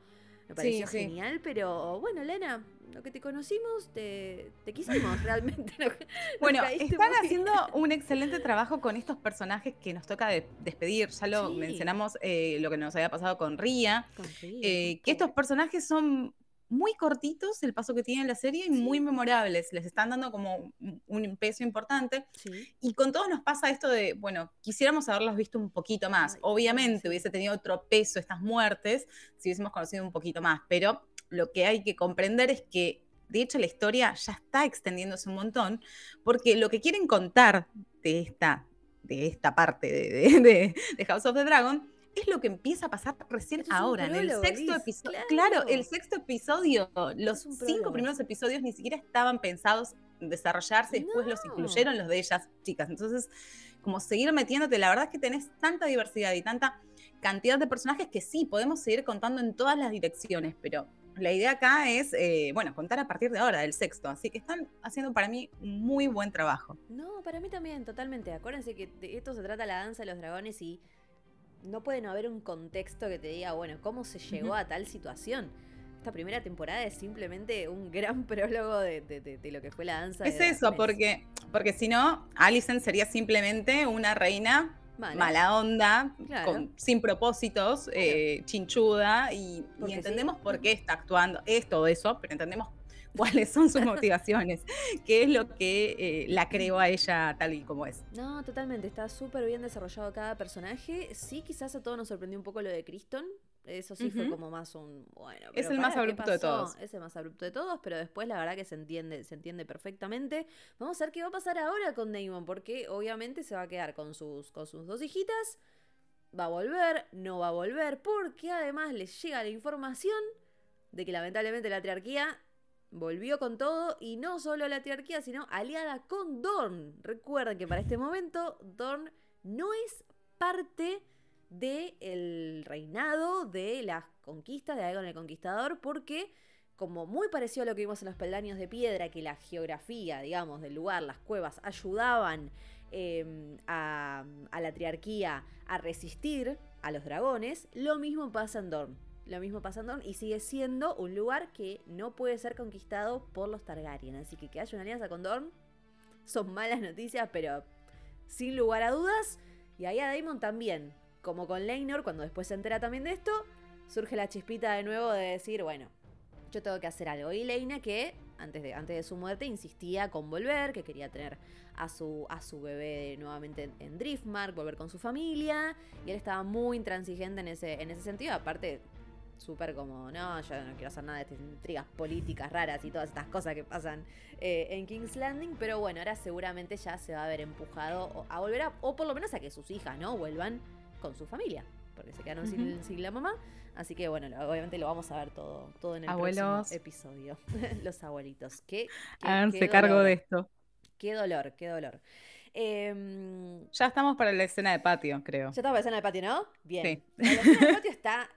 me pareció genial. Pero bueno, Elena, lo que te conocimos, te, te quisimos realmente. bueno, están haciendo un excelente trabajo con estos personajes que nos toca despedir. Ya lo mencionamos, eh, lo que nos había pasado con Ría. Eh, que estos personajes son muy cortitos el paso que tiene la serie y muy memorables. Les están dando como un peso importante. Y con todos nos pasa esto de, bueno, quisiéramos haberlos visto un poquito más. Obviamente hubiese tenido otro peso estas muertes si hubiésemos conocido un poquito más, pero lo que hay que comprender es que, de hecho, la historia ya está extendiéndose un montón, porque lo que quieren contar de esta, de esta parte de, de House of the Dragon es lo que empieza a pasar recién ahora, en el sexto episodio. Claro. el sexto episodio, los cinco primeros episodios ni siquiera estaban pensados en desarrollarse, después los incluyeron los de ellas, chicas. Entonces, como seguir metiéndote, la verdad es que tenés tanta diversidad y tanta cantidad de personajes que sí, podemos seguir contando en todas las direcciones, pero la idea acá es, eh, bueno, contar a partir de ahora, del sexto. Así que están haciendo para mí muy buen trabajo. No, para mí también, totalmente. Acuérdense que de esto se trata la danza de los dragones y no puede no haber un contexto que te diga, bueno, ¿cómo se llegó a tal situación? Esta primera temporada es simplemente un gran prólogo de, lo que fue la danza. Es eso, porque, porque si no, Alicent sería simplemente una reina mala, onda, sin propósitos, eh, chinchuda, y, entendemos por qué está actuando. Es todo eso, pero entendemos cuáles son sus motivaciones, qué es lo que eh, la creó a ella tal y como es. No, totalmente, está súper bien desarrollado cada personaje. Sí, quizás a todos nos sorprendió un poco lo de Criston. Eso sí fue como más un. Bueno, es el más abrupto de todos. Es el más abrupto de todos, pero después la verdad que se entiende, se entiende perfectamente. Vamos a ver qué va a pasar ahora con Damon, porque obviamente se va a quedar con sus, con sus dos hijitas. Va a volver, no va a volver, porque además les llega la información de que lamentablemente la triarquía volvió con todo y no solo la triarquía, sino aliada con Dorn. Recuerden que para este momento Dorn no es parte del reinado de las conquistas de Aegon el Conquistador porque como muy parecido a lo que vimos en los peldaños de piedra, que la geografía, digamos, del lugar, las cuevas, ayudaban em, a, a la triarquía a resistir a los dragones, lo mismo pasa en Dorn lo mismo pasa en Dorne y sigue siendo un lugar que no puede ser conquistado por los Targaryen. Así que que haya una alianza con Dorne son malas noticias, pero sin lugar a dudas. Y ahí a Daemon también, como con Leinor, cuando después se entera también de esto, surge la chispita de nuevo de decir, bueno, yo tengo que hacer algo. Y Leina que antes de, antes de su muerte insistía con volver, que quería tener a su, a su bebé nuevamente en, Driftmark, volver con su familia. Y él estaba muy intransigente en ese, en ese sentido. Aparte, súper como, no, yo no quiero hacer nada de estas intrigas políticas raras y todas estas cosas que pasan eh, en King's Landing. Pero bueno, ahora seguramente ya se va a ver empujado a volver a, o por lo menos a que sus hijas, ¿no? Vuelvan con su familia. Porque se quedaron sin, sin, la mamá. Así que bueno, obviamente lo vamos a ver todo, todo en el próximo episodio. Los abuelitos. ¿Qué, Háganse cargo de esto. Qué dolor, qué dolor. Em, ya estamos para la escena de patio, creo. Ya estamos para la escena de patio, ¿no? Bien. La escena de patio está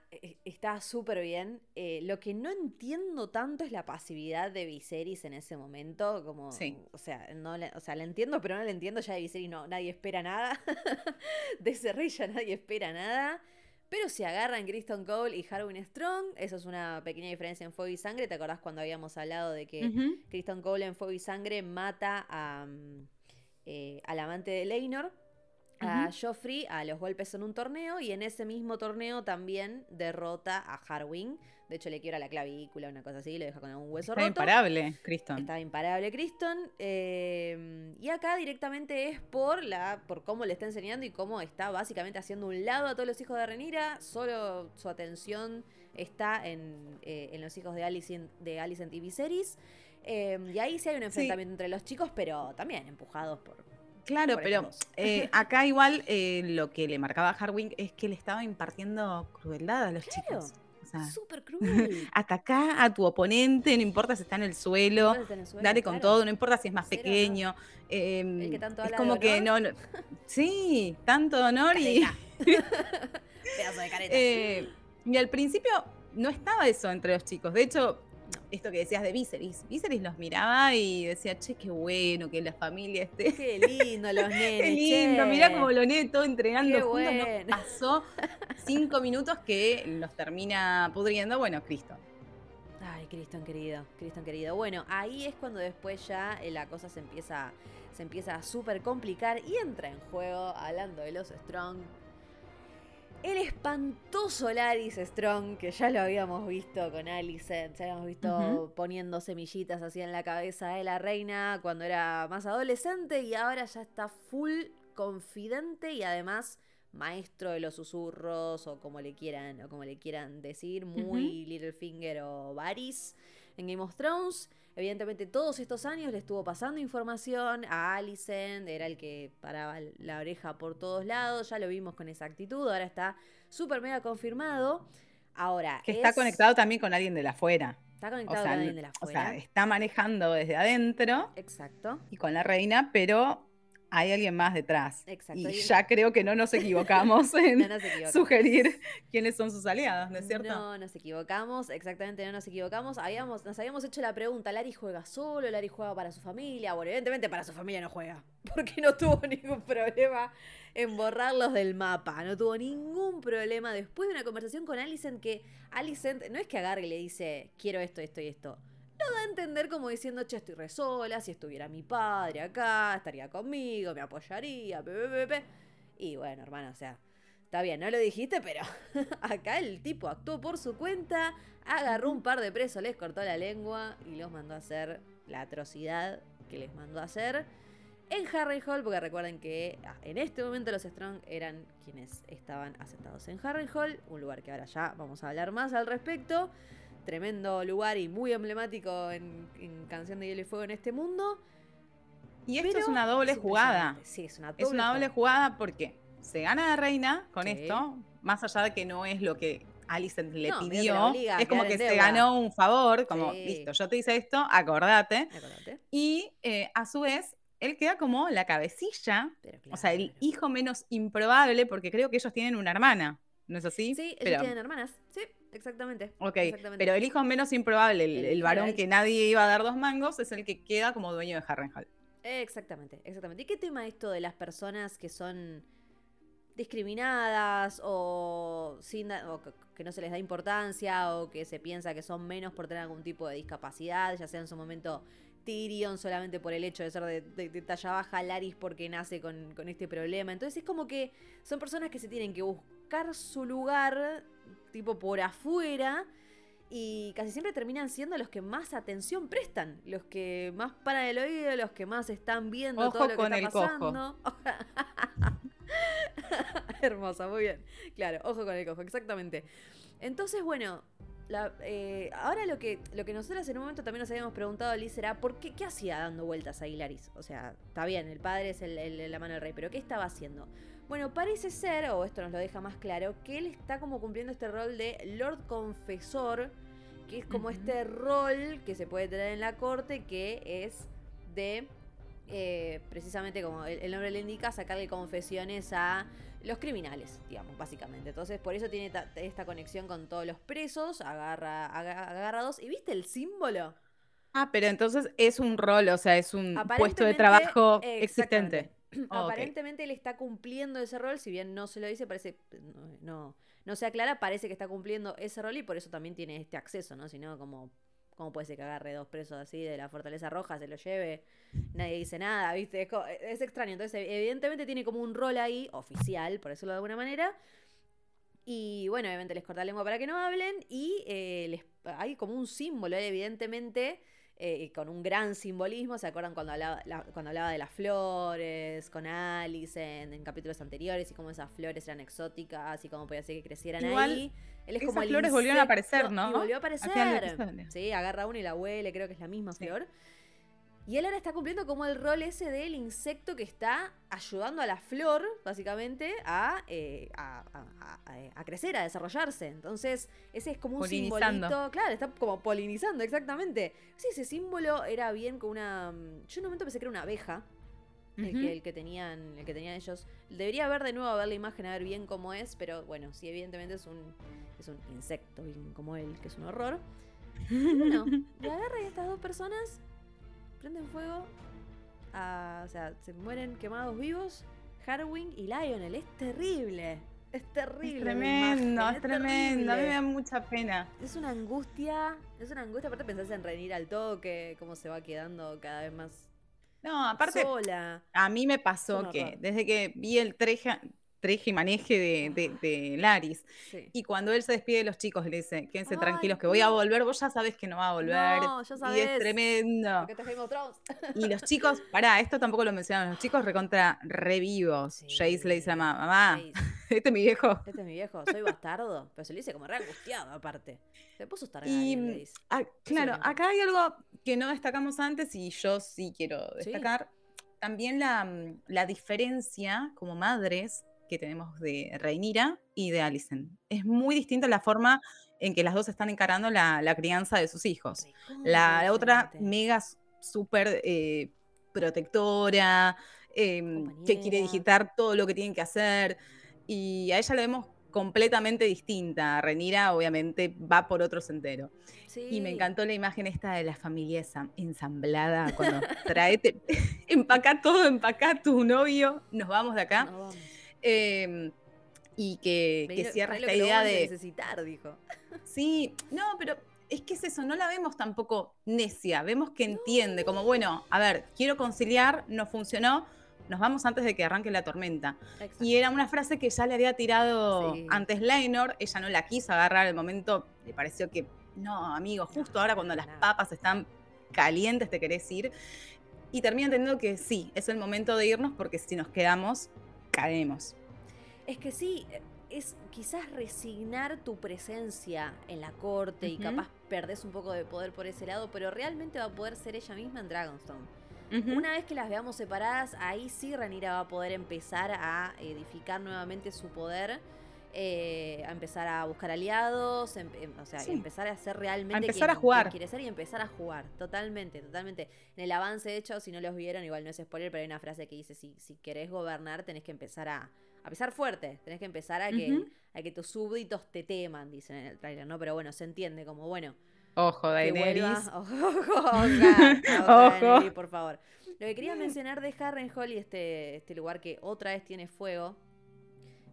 está súper bien. Eh, lo que no entiendo tanto es la pasividad de Viserys en ese momento. Como, sí. o, sea, no o sea, la entiendo, pero no la entiendo. Ya de Viserys no, nadie espera nada. de ya nadie espera nada. Pero se agarran Kristen Cole y Harwin Strong. Eso es una pequeña diferencia en Fuego y Sangre. ¿Te acordás cuando habíamos hablado de que Kristen Cole en Fuego y Sangre mata a, mm, eh, al amante de Leinor? A Joffrey a los golpes en un torneo y en ese mismo torneo también derrota a Harwin. De hecho, le quiebra la clavícula, una cosa así, le deja con un hueso Está roto. imparable, Criston. Está imparable, Criston. Eh, y acá directamente es por la por cómo le está enseñando y cómo está básicamente haciendo un lado a todos los hijos de Renira. Solo su atención está en, eh, los hijos de Alicent, de Alicent y Viserys. Eh, y ahí sí hay un enfrentamiento entre los chicos, pero también empujados por, Claro, pero eh, acá igual eh, lo que le marcaba a Harwin es que le estaba impartiendo crueldad a los chicos. Súper cruel. A tu oponente, no importa si está en el suelo, dale con todo, no importa si es más pequeño. Em, que tanto es como que no, Sí, tanto honor y. Pedazo de careta. Eh, y al principio no estaba eso entre los chicos. De hecho, esto que decías de Viserys. Viserys los miraba y decía, che, qué bueno que la familia esté. Qué lindo los nenes. qué lindo, mirá como lo neto entregando juntos. pasó cinco minutos que los termina pudriendo. Bueno, Cristo. Ay, Cristo querido, Cristo querido. Bueno, ahí es cuando después ya eh, la cosa se empieza, se empieza a súper complicar y entra en juego, hablando de los Strong, el espantoso Laris Strong, que ya lo habíamos visto con Alicent, ya habíamos visto poniendo semillitas así en la cabeza de la reina cuando era más adolescente y ahora ya está full confidente y además maestro de los susurros o como le quieran o como le quieran decir, muy Littlefinger o Varys en Game of Thrones. Evidentemente todos estos años le estuvo pasando información a Alicent, era el que paraba la oreja por todos lados, ya lo vimos con esa actitud, ahora está súper mega confirmado. Ahora. Que está conectado también con alguien de la afuera. Está conectado con alguien de la afuera. O sea, está manejando desde adentro. Exacto. Y con la reina, pero hay alguien más detrás. Exacto. Y ya creo que no nos equivocamos en sugerir quiénes son sus aliados, ¿no es cierto? No nos equivocamos, exactamente no nos equivocamos. Habíamos, nos habíamos hecho la pregunta, ¿Lari juega solo? ¿Lari juega para su familia? Bueno, evidentemente para su familia no juega, porque no tuvo ningún problema en borrarlos del mapa, no tuvo ningún problema después de una conversación con Alicent que Alicent no es que agarre y le dice, quiero esto, esto y esto lo da a entender como diciendo, che, estoy re sola, si estuviera mi padre acá, estaría conmigo, me apoyaría, Y bueno, hermano, o sea, está bien, no lo dijiste, pero acá el tipo actuó por su cuenta, agarró un par de presos, les cortó la lengua y los mandó a hacer la atrocidad que les mandó a hacer en Harrenhal, porque recuerden que ah, en este momento los Strong eran quienes estaban asentados en Harrenhal, un lugar que ahora ya vamos a hablar más al respecto tremendo lugar y muy emblemático en, Canción de Hielo y Fuego en este mundo. Y esto es una doble jugada. Sí, es una doble, es una doble jugada. porque se gana la reina con esto, más allá de que no es lo que Alicent le pidió, es como que se ganó un favor, como, listo, yo te hice esto, acordate. Y eh, a su vez, él queda como la cabecilla, o sea, el hijo menos improbable, porque creo que ellos tienen una hermana, ¿no es así? Sí, ellos tienen hermanas, sí. Exactamente. Ok, pero el hijo menos improbable, el, varón que nadie iba a dar dos mangos, es el que queda como dueño de Harrenhal. Exactamente, exactamente. ¿Y qué tema esto de las personas que son discriminadas o, sin, que no se les da importancia o que se piensa que son menos por tener algún tipo de discapacidad, ya sea en su momento Tyrion solamente por el hecho de ser de, talla baja, Laris porque nace con, con, este problema. Entonces es como que son personas que se tienen que su lugar, tipo por afuera, y casi siempre terminan siendo los que más atención prestan, los que más paran el oído, los que más están viendo todo lo que está pasando. Hermosa, muy bien. Claro, ojo con el cojo, exactamente. Entonces, bueno, eh, ahora lo que, lo que nosotros en un momento también nos habíamos preguntado, Liz, era ¿por qué, qué hacía dando vueltas a Hilaris? O sea, está bien, el padre es el, la mano del rey, pero ¿qué estaba haciendo? Bueno, parece ser, o esto nos lo deja más claro, que él está como cumpliendo este rol de Lord Confesor, que es como este rol que se puede tener en la corte, que es de, eh, precisamente como el, nombre le indica, sacarle confesiones a los criminales, digamos, básicamente. Entonces, por eso tiene esta conexión con todos los presos, agarra, agarrados. ¿Y viste el símbolo? Ah, pero entonces es un rol, o sea, es un puesto de trabajo existente. Aparentemente él está cumpliendo ese rol, si bien no se lo dice, parece, no, no, se aclara, parece que está cumpliendo ese rol y por eso también tiene este acceso, ¿no? Si no, como, ¿cómo puede ser que agarre dos presos así de la Fortaleza Roja, se lo lleve, nadie dice nada, ¿viste? Es, extraño. Entonces, evidentemente tiene como un rol ahí, oficial, por decirlo de alguna manera. Y bueno, obviamente les corta la lengua para que no hablen y eh, les, hay como un símbolo, evidentemente eh, con un gran simbolismo. ¿Se acuerdan cuando hablaba, cuando hablaba de las flores con Alice en, capítulos anteriores y cómo esas flores eran exóticas y cómo podía ser que crecieran ahí? Él es esas como flores volvieron a aparecer, ¿no? Y volvió a aparecer. Sí, agarra una y la huele, creo que es la misma flor. Y él ahora está cumpliendo como el rol ese del insecto que está ayudando a la flor, básicamente, a, eh, a, crecer, a desarrollarse. Entonces, ese es como un simbolito. Claro, está como polinizando, exactamente. Sí, ese símbolo era bien con una. Mm, yo en un momento pensé que era una abeja. el, que, tenían, el que tenían ellos. Debería ver de nuevo a ver la imagen, a ver bien cómo es, pero bueno, sí, evidentemente es un, es un insecto, bien como él, que es un horror. Bueno, y agarra a estas dos personas prenden fuego, o sea, se mueren quemados vivos Harwin y Lionel. Es terrible. Es terrible. Es tremendo, es, tremendo. A mí me da mucha pena. Es una angustia. Es una angustia. Aparte, pensás en reunir al toque, cómo se va quedando cada vez más. No, aparte. Sola. A mí me pasó que desde que vi el treja, treje y maneje de, Laris. Y cuando él se despide de los chicos, le dice, quédense tranquilos que voy a volver, vos ya sabes que no va a volver. No, ya sabes. Y es tremendo. y los chicos, pará, esto tampoco lo mencionamos, los chicos recontra revivos. Jace le dice a mamá, mamá, este es mi viejo. Este es mi viejo, soy bastardo. Pero se le dice como re angustiado aparte. Se puso estar y, le Claro, acá hay algo que no destacamos antes y yo sí quiero destacar. También la, la diferencia como madres que tenemos de Reinira y de Alicent. Es muy distinta la forma en que las dos están encarando la, crianza de sus hijos. La, otra mega súper eh, protectora, em, que quiere digitar todo lo que tienen que hacer. Y a ella la vemos completamente distinta. Renira obviamente va por otro sentero. Y me encantó la imagen esta de la familia ensamblada cuando trae, empaca todo, empaca tu novio, nos vamos de acá. Em, y que, cierra esta idea de. necesitar, dijo. Sí, no, pero es que es eso, no la vemos tampoco necia, vemos que entiende, como bueno, a ver, quiero conciliar, no funcionó, nos vamos antes de que arranque la tormenta. Y era una frase que ya le había tirado antes Leinor, ella no la quiso agarrar el momento, le pareció que, no, amigo, justo ahora cuando las papas están calientes te querés ir. Y termina entendiendo que sí, es el momento de irnos porque si nos quedamos, caemos. Es que sí, es quizás resignar tu presencia en la corte y capaz perdés un poco de poder por ese lado, pero realmente va a poder ser ella misma en Dragonstone. Una vez que las veamos separadas, ahí sí Ranira va a poder empezar a edificar nuevamente su poder. Eh, a empezar a buscar aliados, em, em, o sea, empezar a ser realmente. A empezar a jugar. Quiere ser y empezar a jugar, totalmente, totalmente. En el avance, de hecho, si no los vieron, igual no es spoiler, pero hay una frase que dice: si, si querés gobernar, tenés que empezar a, a pisar fuerte, tenés que empezar a que, a que tus súbditos te teman, dicen en el trailer, ¿no? Pero bueno, se entiende como, bueno. Ojo, Daenerys. Ojo, ojo, ojo, por favor. Lo que quería mencionar de Harrenhal y este, este lugar que otra vez tiene fuego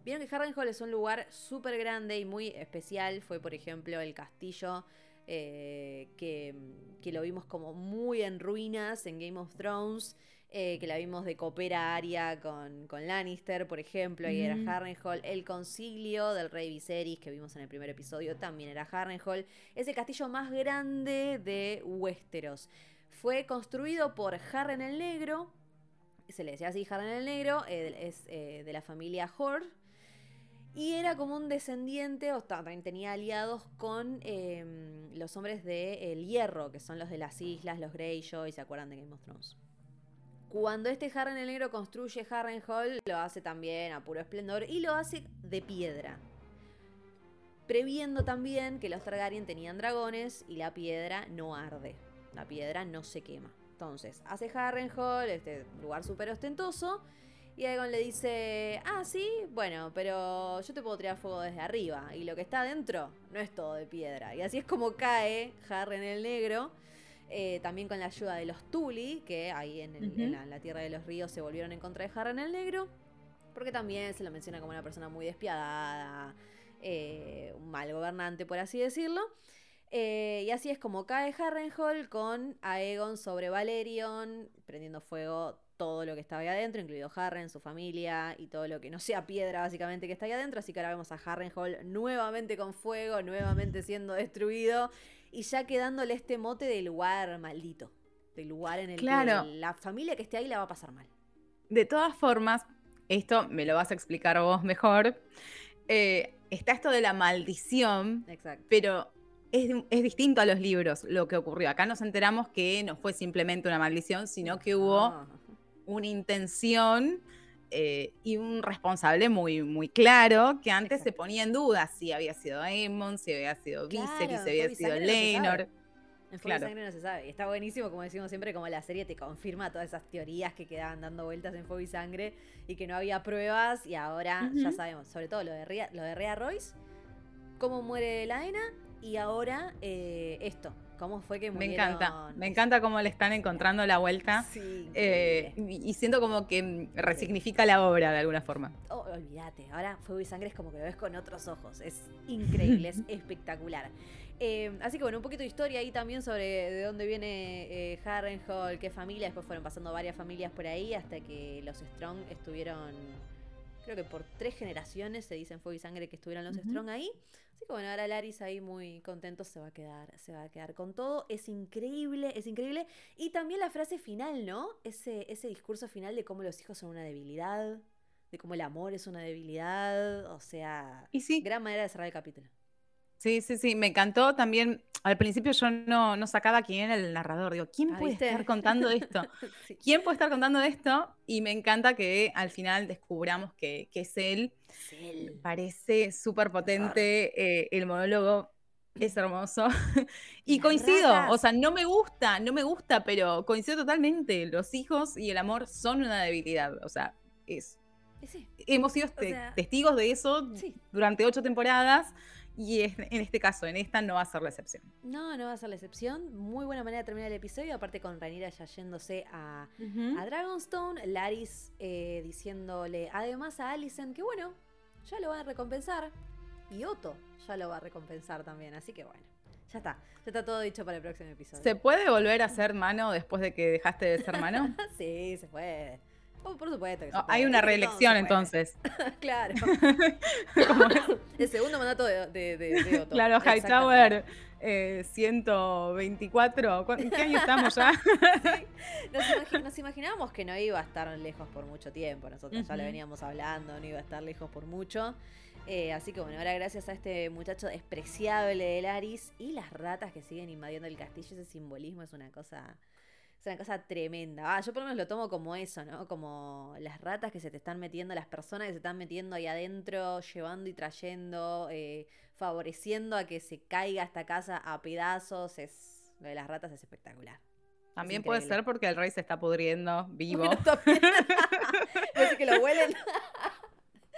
Vieron que Harrenhal es un lugar súper grande y muy especial. Fue, por ejemplo, el castillo eh, que, que, lo vimos como muy en ruinas en Game of Thrones. Eh, que la vimos de Copera Aria con, con Lannister, por ejemplo, ahí era Harrenhal. El concilio del rey Viserys, que vimos en el primer episodio, también era Harrenhal. Es el castillo más grande de Westeros. Fue construido por Harren el Negro, se le decía así Harren el Negro, es eh, de la familia Horde. Y era como un descendiente, o también tenía aliados con em, los hombres de El Hierro, que son los de las islas, los Greyjoy, ¿se acuerdan de Game of Thrones? Cuando este Harren el Negro construye Harrenhal, lo hace también a puro esplendor y lo hace de piedra. Previendo también que los Targaryen tenían dragones y la piedra no arde. La piedra no se quema. Entonces, hace Harrenhal, este lugar súper ostentoso. Y Aegon le dice, ah, sí, bueno, pero yo te puedo tirar fuego desde arriba. Y lo que está adentro no es todo de piedra. Y así es como cae Harren el Negro eh, también con la ayuda de los Tuli, que ahí en, la, Tierra de los Ríos se volvieron en contra de en el Negro, porque también se lo menciona como una persona muy despiadada, eh, un mal gobernante, por así decirlo. Eh, y así es como cae Harrenhal con Aegon sobre Valerion, prendiendo fuego todo lo que estaba ahí adentro, incluido Harren, su familia y todo lo que no sea piedra básicamente que está ahí adentro. Así que ahora vemos a Harrenhal nuevamente con fuego, nuevamente siendo destruido y ya quedándole este mote del lugar maldito, del lugar en el que la familia que esté ahí la va a pasar mal. De todas formas, esto me lo vas a explicar vos mejor. Eh, está esto de la maldición, pero es, distinto a los libros lo que ocurrió. Acá nos enteramos que no fue simplemente una maldición, sino que hubo ah. Una intención eh, y un responsable muy, muy claro que antes se ponía en duda si había sido Aemon, si había sido Viserys, si había sido Lenor. En Fuego Sangre no se sabe. Está buenísimo, como decimos siempre, como la serie te confirma todas esas teorías que quedaban dando vueltas en Fuego y Sangre y que no había pruebas y ahora ya sabemos, sobre todo lo de lo de Rhea Royce, cómo muere Laena y ahora eh, esto, cómo fue que Me encanta, me encanta cómo le están encontrando la vuelta. Sí, eh, y, siento como que resignifica la obra de alguna forma. Oh, olvídate, ahora Fuego y Sangre es como que lo ves con otros ojos. Es increíble, es espectacular. Eh, así que bueno, un poquito de historia ahí también sobre de dónde viene eh, Harrenhal, qué familia. Después fueron pasando varias familias por ahí hasta que los Strong estuvieron creo que por tres generaciones se dicen Fuego y Sangre que estuvieron los Strong ahí. Así que bueno, ahora Laris ahí muy contento se va a quedar, se va a quedar con todo. Es increíble, es increíble. Y también la frase final, ¿no? Ese, ese discurso final de cómo los hijos son una debilidad, de cómo el amor es una debilidad. O sea, y sí. gran manera de cerrar el capítulo. Sí, sí, sí, me encantó también. Al principio yo no, no sacaba quién era el narrador. Digo, ¿quién puede estar contando esto? ¿Quién puede estar contando esto? Y me encanta que al final descubramos que, es él. Parece súper potente. Eh, el monólogo es hermoso. y coincido, o sea, no me gusta, no me gusta, pero coincido totalmente. Los hijos y el amor son una debilidad. O sea, es. Hemos sido testigos de eso durante ocho temporadas. Y en este caso, en esta no va a ser la excepción. No, no va a ser la excepción. Muy buena manera de terminar el episodio. Aparte con Rhaenyra ya yéndose a, Dragonstone. Laris eh, diciéndole además a Alicent que bueno, ya lo van a recompensar. Y Otto ya lo va a recompensar también. Así que bueno, ya está. Ya está todo dicho para el próximo episodio. ¿Se puede volver a ser mano después de que dejaste de ser mano? sí, se puede. Oh, por supuesto. Que hay una reelección entonces. claro. el segundo mandato de, de, Otto. Claro, Hightower eh, 124. ¿En qué año estamos ya? nos, imaginábamos que no iba a estar lejos por mucho tiempo. Nosotros ya le veníamos hablando, no iba a estar lejos por mucho. Eh, así que bueno, ahora gracias a este muchacho despreciable de Laris y las ratas que siguen invadiendo el castillo, ese simbolismo es una cosa es una cosa tremenda. Ah, yo por lo menos lo tomo como eso, ¿no? Como las ratas que se te están metiendo, las personas que se están metiendo ahí adentro, llevando y trayendo, eh, favoreciendo a que se caiga esta casa a pedazos. Es, lo de las ratas es espectacular. También puede ser porque el rey se está pudriendo vivo. Bueno, que lo huelen.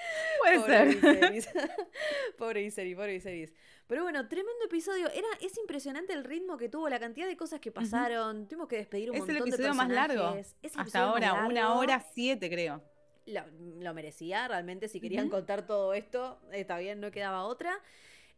Puede pobre ser. pobre Viserys, pobre Viserys. Pero bueno, tremendo episodio. Era, es impresionante el ritmo que tuvo, la cantidad de cosas que pasaron. Tuvimos que despedir un montón de personajes. Es el episodio más largo. Hasta ahora, una hora siete, creo. lo, merecía, realmente si querían contar todo esto, está bien, no quedaba otra.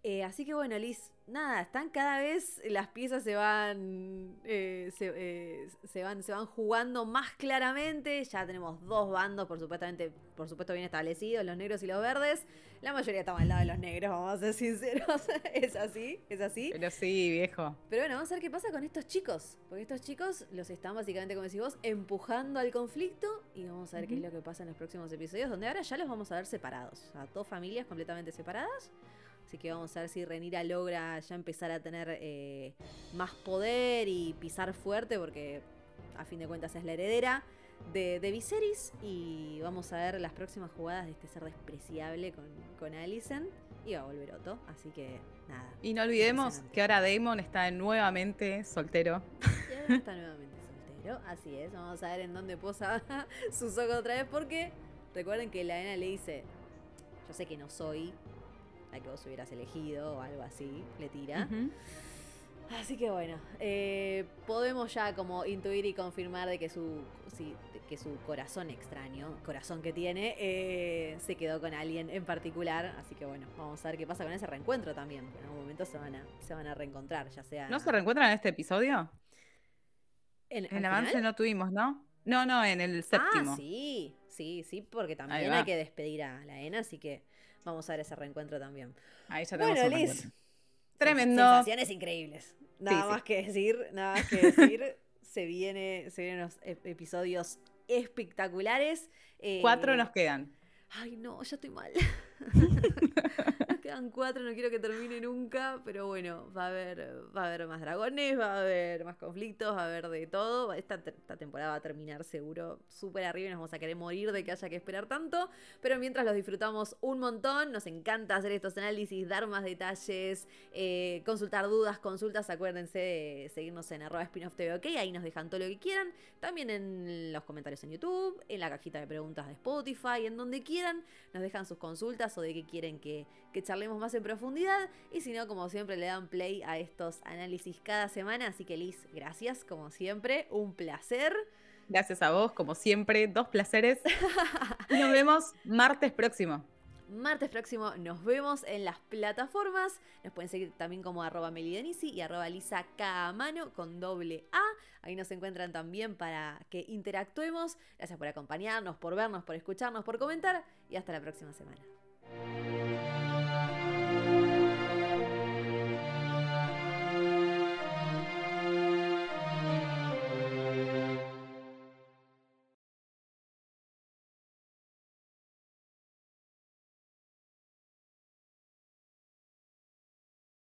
Eh, así que bueno, Liz, nada, están cada vez, las piezas se van, eh, eh, se, van, se van jugando más claramente. Ya tenemos dos bandos, por supuestamente, por supuesto bien establecidos, los negros y los verdes. La mayoría estamos al lado de los negros, vamos a ser sinceros. es así, es así. Pero sí, viejo. Pero bueno, vamos a ver qué pasa con estos chicos. Porque estos chicos los están básicamente, como decís vos, empujando al conflicto. Y vamos a ver qué es lo que pasa en los próximos episodios, donde ahora ya los vamos a ver separados. O sea, dos familias completamente separadas. Así que vamos a ver si Renira logra ya empezar a tener eh, más poder y pisar fuerte, porque a fin de cuentas es la heredera de, de Viserys. Y vamos a ver las próximas jugadas de este ser despreciable con, con Alicent. Y va a volver Otto, así que nada. Y no olvidemos que ahora Damon está nuevamente soltero. está nuevamente soltero, así es. Vamos a ver en dónde posa sus ojos otra vez, porque recuerden que la Ena le dice: Yo sé que no soy que vos hubieras elegido o algo así, le tira. Así que bueno, eh, podemos ya como intuir y confirmar de que su, que su corazón extraño, corazón que tiene, eh, se quedó con alguien en particular. Así que bueno, vamos a ver qué pasa con ese reencuentro también. En algún momento se van a, se van a reencontrar, ya sea... ¿No se reencuentran en este episodio? En, el avance no tuvimos, ¿no? No, no, en el séptimo. Ah, sí, sí, sí, porque también hay que despedir a la ENA, así que vamos a ver ese reencuentro también. Ahí ya bueno, Liz. Tremendo. Sensaciones increíbles. Nada más que decir, nada más que decir. se, viene, se vienen unos episodios espectaculares. Cuatro eh, nos quedan. Ay, no, ya estoy mal. quedan cuatro, no quiero que termine nunca, pero bueno, va a haber, va a haber más dragones, va a haber más conflictos, va a haber de todo. Esta, temporada va a terminar seguro súper arriba y nos vamos a querer morir de que haya que esperar tanto, pero mientras los disfrutamos un montón, nos encanta hacer estos análisis, dar más detalles, eh, consultar dudas, consultas, acuérdense de seguirnos en arroba TV, ok, ahí nos dejan todo lo que quieran, también en los comentarios en YouTube, en la cajita de preguntas de Spotify, en donde quieran, nos dejan sus consultas o de qué quieren que, que charlemos más en profundidad. Y si no, como siempre, le dan play a estos análisis cada semana. Así que Liz, gracias, como siempre, un placer. Gracias a vos, como siempre, dos placeres. y nos vemos martes próximo. Martes próximo nos vemos en las plataformas. Nos pueden seguir también como arroba y arroba lisa con doble A. Ahí nos encuentran también para que interactuemos. Gracias por acompañarnos, por vernos, por escucharnos, por comentar y hasta la próxima semana.